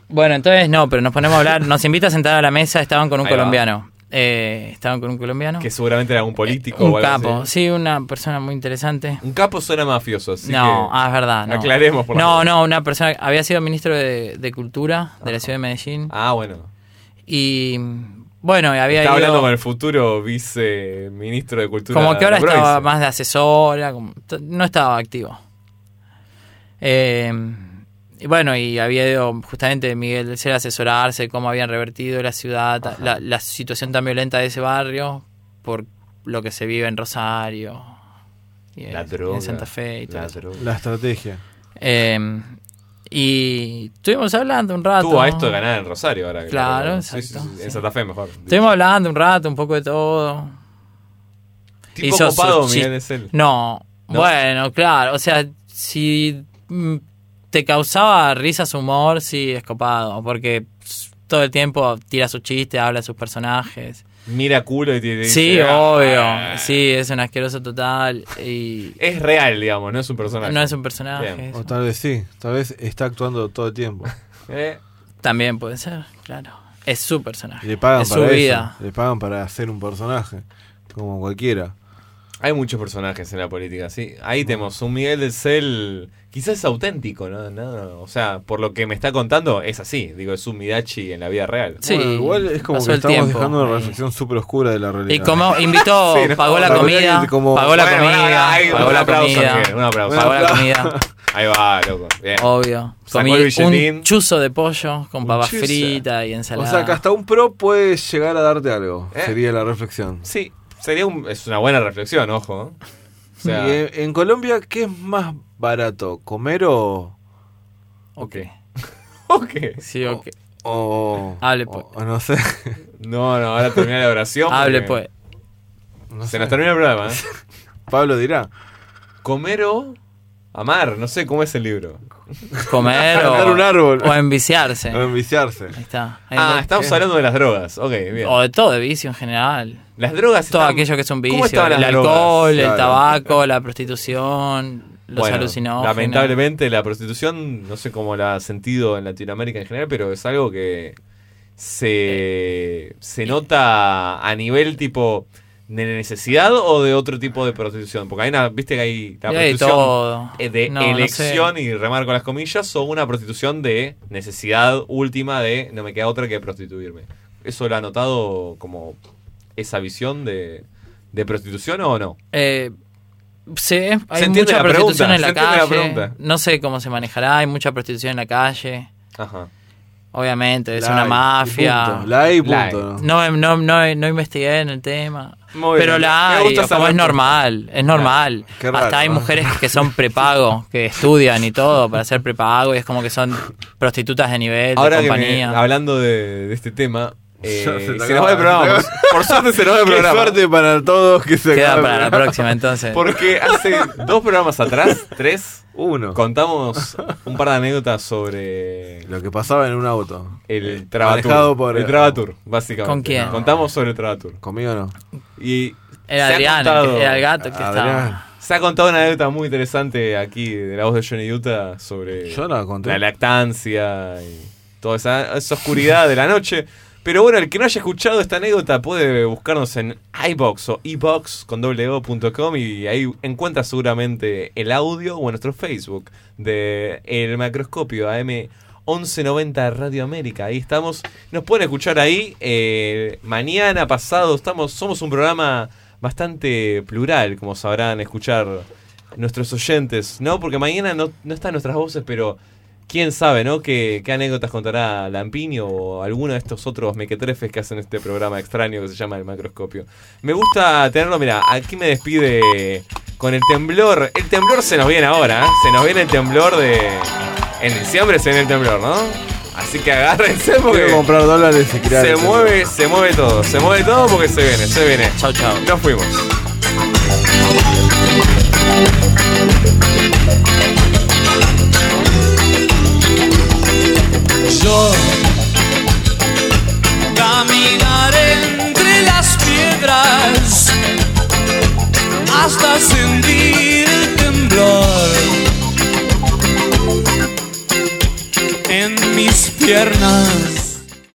[SPEAKER 9] Bueno, entonces no, pero nos ponemos a hablar. Nos invita a sentar a la mesa, estaban con un
[SPEAKER 3] Ahí
[SPEAKER 9] colombiano. Eh, estaban con un colombiano.
[SPEAKER 3] Que seguramente era un político
[SPEAKER 9] un
[SPEAKER 3] o algo
[SPEAKER 9] capo,
[SPEAKER 3] así.
[SPEAKER 9] sí, una persona muy interesante.
[SPEAKER 3] Un capo suena mafioso, así
[SPEAKER 9] no,
[SPEAKER 3] que
[SPEAKER 9] ah, es verdad. No.
[SPEAKER 3] aclaremos por
[SPEAKER 9] No,
[SPEAKER 3] favor.
[SPEAKER 9] no, una persona. Había sido ministro de, de Cultura de la ciudad de Medellín.
[SPEAKER 3] Ah, bueno.
[SPEAKER 9] Y bueno, había
[SPEAKER 3] Estaba
[SPEAKER 9] ido.
[SPEAKER 3] hablando con el futuro viceministro de Cultura.
[SPEAKER 9] como que ahora
[SPEAKER 3] de la
[SPEAKER 9] estaba
[SPEAKER 3] provincia.
[SPEAKER 9] más de asesora, como- no estaba activo. Eh, y bueno, y había ido justamente Miguel del Cel a asesorarse de cómo habían revertido la ciudad, la, la situación tan violenta de ese barrio, por lo que se vive en Rosario, y
[SPEAKER 3] La
[SPEAKER 9] en-
[SPEAKER 3] droga.
[SPEAKER 9] en Santa Fe y todo
[SPEAKER 3] La
[SPEAKER 9] eso.
[SPEAKER 3] droga.
[SPEAKER 4] La estrategia.
[SPEAKER 9] Eh, y estuvimos hablando un rato.
[SPEAKER 3] Tuvo a esto de ganar en Rosario ahora.
[SPEAKER 9] Claro, exacto,
[SPEAKER 3] sí, sí.
[SPEAKER 9] sí.
[SPEAKER 3] En Santa Fe mejor.
[SPEAKER 9] Estuvimos hablando un rato, un poco de todo.
[SPEAKER 3] Tipo
[SPEAKER 9] hizo
[SPEAKER 3] copado, Miguel
[SPEAKER 9] chis-
[SPEAKER 3] Esel.
[SPEAKER 9] No,
[SPEAKER 3] ¿No?
[SPEAKER 9] bueno, claro. O sea, si mm, te causaba risa su humor, sí, es copado. Porque todo el tiempo tira sus chistes, habla de sus personajes.
[SPEAKER 3] Mira culo y te dice,
[SPEAKER 9] Sí,
[SPEAKER 3] "Ah".
[SPEAKER 9] obvio. Sí, es un asqueroso total. Y
[SPEAKER 3] Es real, digamos, no es un personaje.
[SPEAKER 9] no es un personaje.
[SPEAKER 4] O tal vez sí, tal vez está actuando todo el tiempo. [LAUGHS]
[SPEAKER 3] Eh,
[SPEAKER 9] También puede ser, claro. Es su personaje.
[SPEAKER 4] Y le pagan
[SPEAKER 9] es su
[SPEAKER 4] para eso.
[SPEAKER 9] vida.
[SPEAKER 4] Le pagan para hacer un personaje, como cualquiera.
[SPEAKER 3] Hay muchos personajes en la política, sí. Ahí tenemos un Miguel del Cel, quizás es auténtico, ¿no? No, O sea, por lo que me está contando, es así. Digo, es un Midachi en la vida real.
[SPEAKER 9] Sí,
[SPEAKER 4] Bueno, igual es como que estamos
[SPEAKER 9] tiempo
[SPEAKER 4] dejando una reflexión súper oscura de la realidad.
[SPEAKER 9] Y como invitó, [LAUGHS]
[SPEAKER 3] Sí, no,
[SPEAKER 9] pagó la comida,
[SPEAKER 4] como-
[SPEAKER 9] pagó la
[SPEAKER 3] Bueno,
[SPEAKER 9] comida,
[SPEAKER 3] ahí,
[SPEAKER 9] pagó
[SPEAKER 3] un
[SPEAKER 9] la
[SPEAKER 3] aplauso,
[SPEAKER 9] comida,
[SPEAKER 3] un aplauso.
[SPEAKER 9] pagó la comida, [LAUGHS]
[SPEAKER 3] Ahí va, loco. Bien.
[SPEAKER 9] obvio. Comí un chuzo de pollo con papas fritas y
[SPEAKER 4] O
[SPEAKER 9] ensalada.
[SPEAKER 4] sea, que hasta un pro puede llegar a darte algo.
[SPEAKER 3] ¿Eh?
[SPEAKER 4] Sería la reflexión.
[SPEAKER 3] Sí, sería un, es una buena reflexión, ojo. ¿eh? O sea,
[SPEAKER 4] Y en, en Colombia, ¿qué es más barato? ¿Comer o.?
[SPEAKER 9] Ok. [LAUGHS]
[SPEAKER 3] ok.
[SPEAKER 9] Sí, ok.
[SPEAKER 4] o
[SPEAKER 9] Hable,
[SPEAKER 4] o-
[SPEAKER 9] pues.
[SPEAKER 4] o no sé.
[SPEAKER 3] No, no, ahora termina la oración.
[SPEAKER 9] Hable pues.
[SPEAKER 4] No
[SPEAKER 3] Se
[SPEAKER 4] sé.
[SPEAKER 3] nos termina el programa, ¿eh? [LAUGHS]
[SPEAKER 4] Pablo dirá.
[SPEAKER 3] Comer o amar, no sé cómo es el libro.
[SPEAKER 9] Comer [LAUGHS] o,
[SPEAKER 4] un árbol.
[SPEAKER 9] o enviciarse.
[SPEAKER 4] O enviciarse.
[SPEAKER 9] Ahí está. Ahí
[SPEAKER 3] Ah,
[SPEAKER 9] lo-
[SPEAKER 3] estamos hablando de las drogas. Ok, bien.
[SPEAKER 9] O de todo, de vicio en general.
[SPEAKER 3] Las drogas
[SPEAKER 9] Todo
[SPEAKER 3] están-
[SPEAKER 9] aquello que es un
[SPEAKER 3] ¿Cómo
[SPEAKER 9] vicio. El alcohol,
[SPEAKER 3] drogas?
[SPEAKER 9] el
[SPEAKER 4] Claro.
[SPEAKER 9] tabaco, la prostitución, los
[SPEAKER 3] Bueno,
[SPEAKER 9] alucinógenos.
[SPEAKER 3] Lamentablemente la prostitución, no sé cómo la ha sentido en Latinoamérica en general, pero es algo que se, se nota a nivel tipo de necesidad o de otro tipo de prostitución. Porque hay una, viste que hay la
[SPEAKER 9] hay
[SPEAKER 3] prostitución de
[SPEAKER 9] No, no
[SPEAKER 3] elección
[SPEAKER 9] sé.
[SPEAKER 3] y remarco las comillas o una prostitución de necesidad última de no me queda otra que prostituirme. ¿Eso lo ha notado como esa visión de, de prostitución o no?
[SPEAKER 9] Eh, sí, hay mucha
[SPEAKER 3] la
[SPEAKER 9] prostitución
[SPEAKER 3] pregunta,
[SPEAKER 9] en la calle. no sé cómo se manejará, hay mucha prostitución en la calle.
[SPEAKER 3] Ajá.
[SPEAKER 9] Obviamente, es
[SPEAKER 4] La
[SPEAKER 9] una
[SPEAKER 4] hay,
[SPEAKER 9] mafia.
[SPEAKER 4] La hay,
[SPEAKER 3] La hay.
[SPEAKER 4] punto.
[SPEAKER 9] No, no, no, no investigué en el tema.
[SPEAKER 3] Muy
[SPEAKER 9] pero
[SPEAKER 3] bien,
[SPEAKER 9] la hay, como es normal, es normal.
[SPEAKER 4] Raro,
[SPEAKER 9] Hasta hay
[SPEAKER 4] ¿no?
[SPEAKER 9] mujeres que son prepago, que estudian y todo para hacer prepago y es como que son prostitutas de nivel,
[SPEAKER 3] Ahora
[SPEAKER 9] de
[SPEAKER 3] que me-
[SPEAKER 9] compañía.
[SPEAKER 3] hablando de, de este tema, eh,
[SPEAKER 4] se
[SPEAKER 3] nos va el programa. Por suerte se nos va el [LAUGHS]
[SPEAKER 4] Qué
[SPEAKER 3] programa.
[SPEAKER 4] suerte para todos que se
[SPEAKER 9] Queda para la próxima entonces. [LAUGHS]
[SPEAKER 3] Porque hace dos programas atrás, tres,
[SPEAKER 4] Uno.
[SPEAKER 3] contamos un par de anécdotas sobre
[SPEAKER 4] Lo que pasaba en un auto.
[SPEAKER 3] el Travatour.
[SPEAKER 4] Manejado por-
[SPEAKER 3] el Travatour, básicamente.
[SPEAKER 9] ¿Con quién?
[SPEAKER 3] Contamos sobre el Travatour.
[SPEAKER 4] Conmigo no.
[SPEAKER 3] Y
[SPEAKER 9] Era
[SPEAKER 3] se ha
[SPEAKER 9] Adrián,
[SPEAKER 3] contado-
[SPEAKER 9] era el gato que
[SPEAKER 4] Adrián.
[SPEAKER 9] estaba.
[SPEAKER 3] Se ha contado una anécdota muy interesante aquí de la voz de Johnny Utah sobre
[SPEAKER 4] Yo la conté.
[SPEAKER 3] la lactancia y toda esa, esa oscuridad de la noche. Pero bueno, el que no haya escuchado esta anécdota puede buscarnos en iBox o ebox con doble o punto com y ahí encuentra seguramente el audio o en nuestro Facebook de El Macroscopio AM 1190 Radio América. Ahí estamos. Nos pueden escuchar ahí eh, mañana, pasado. Estamos, somos un programa bastante plural, como sabrán escuchar nuestros oyentes, ¿no? Porque mañana no, no están nuestras voces, pero quién sabe, ¿no? ¿Qué, qué anécdotas contará Lampiño o alguno de estos otros mequetrefes que hacen este programa extraño que se llama El Macroscopio. Me gusta tenerlo, mira, aquí me despide con el temblor. El temblor se nos viene ahora, ¿eh? Se nos viene el temblor de... En diciembre se viene el temblor, ¿no? Así que agárrense porque...
[SPEAKER 4] Quiero comprar dólares y crear.
[SPEAKER 3] Se mueve, se mueve todo, se mueve todo porque se viene, se viene.
[SPEAKER 9] Chau, chau.
[SPEAKER 3] Nos fuimos.
[SPEAKER 5] Yo caminaré entre las piedras hasta sentir el temblor en mis piernas.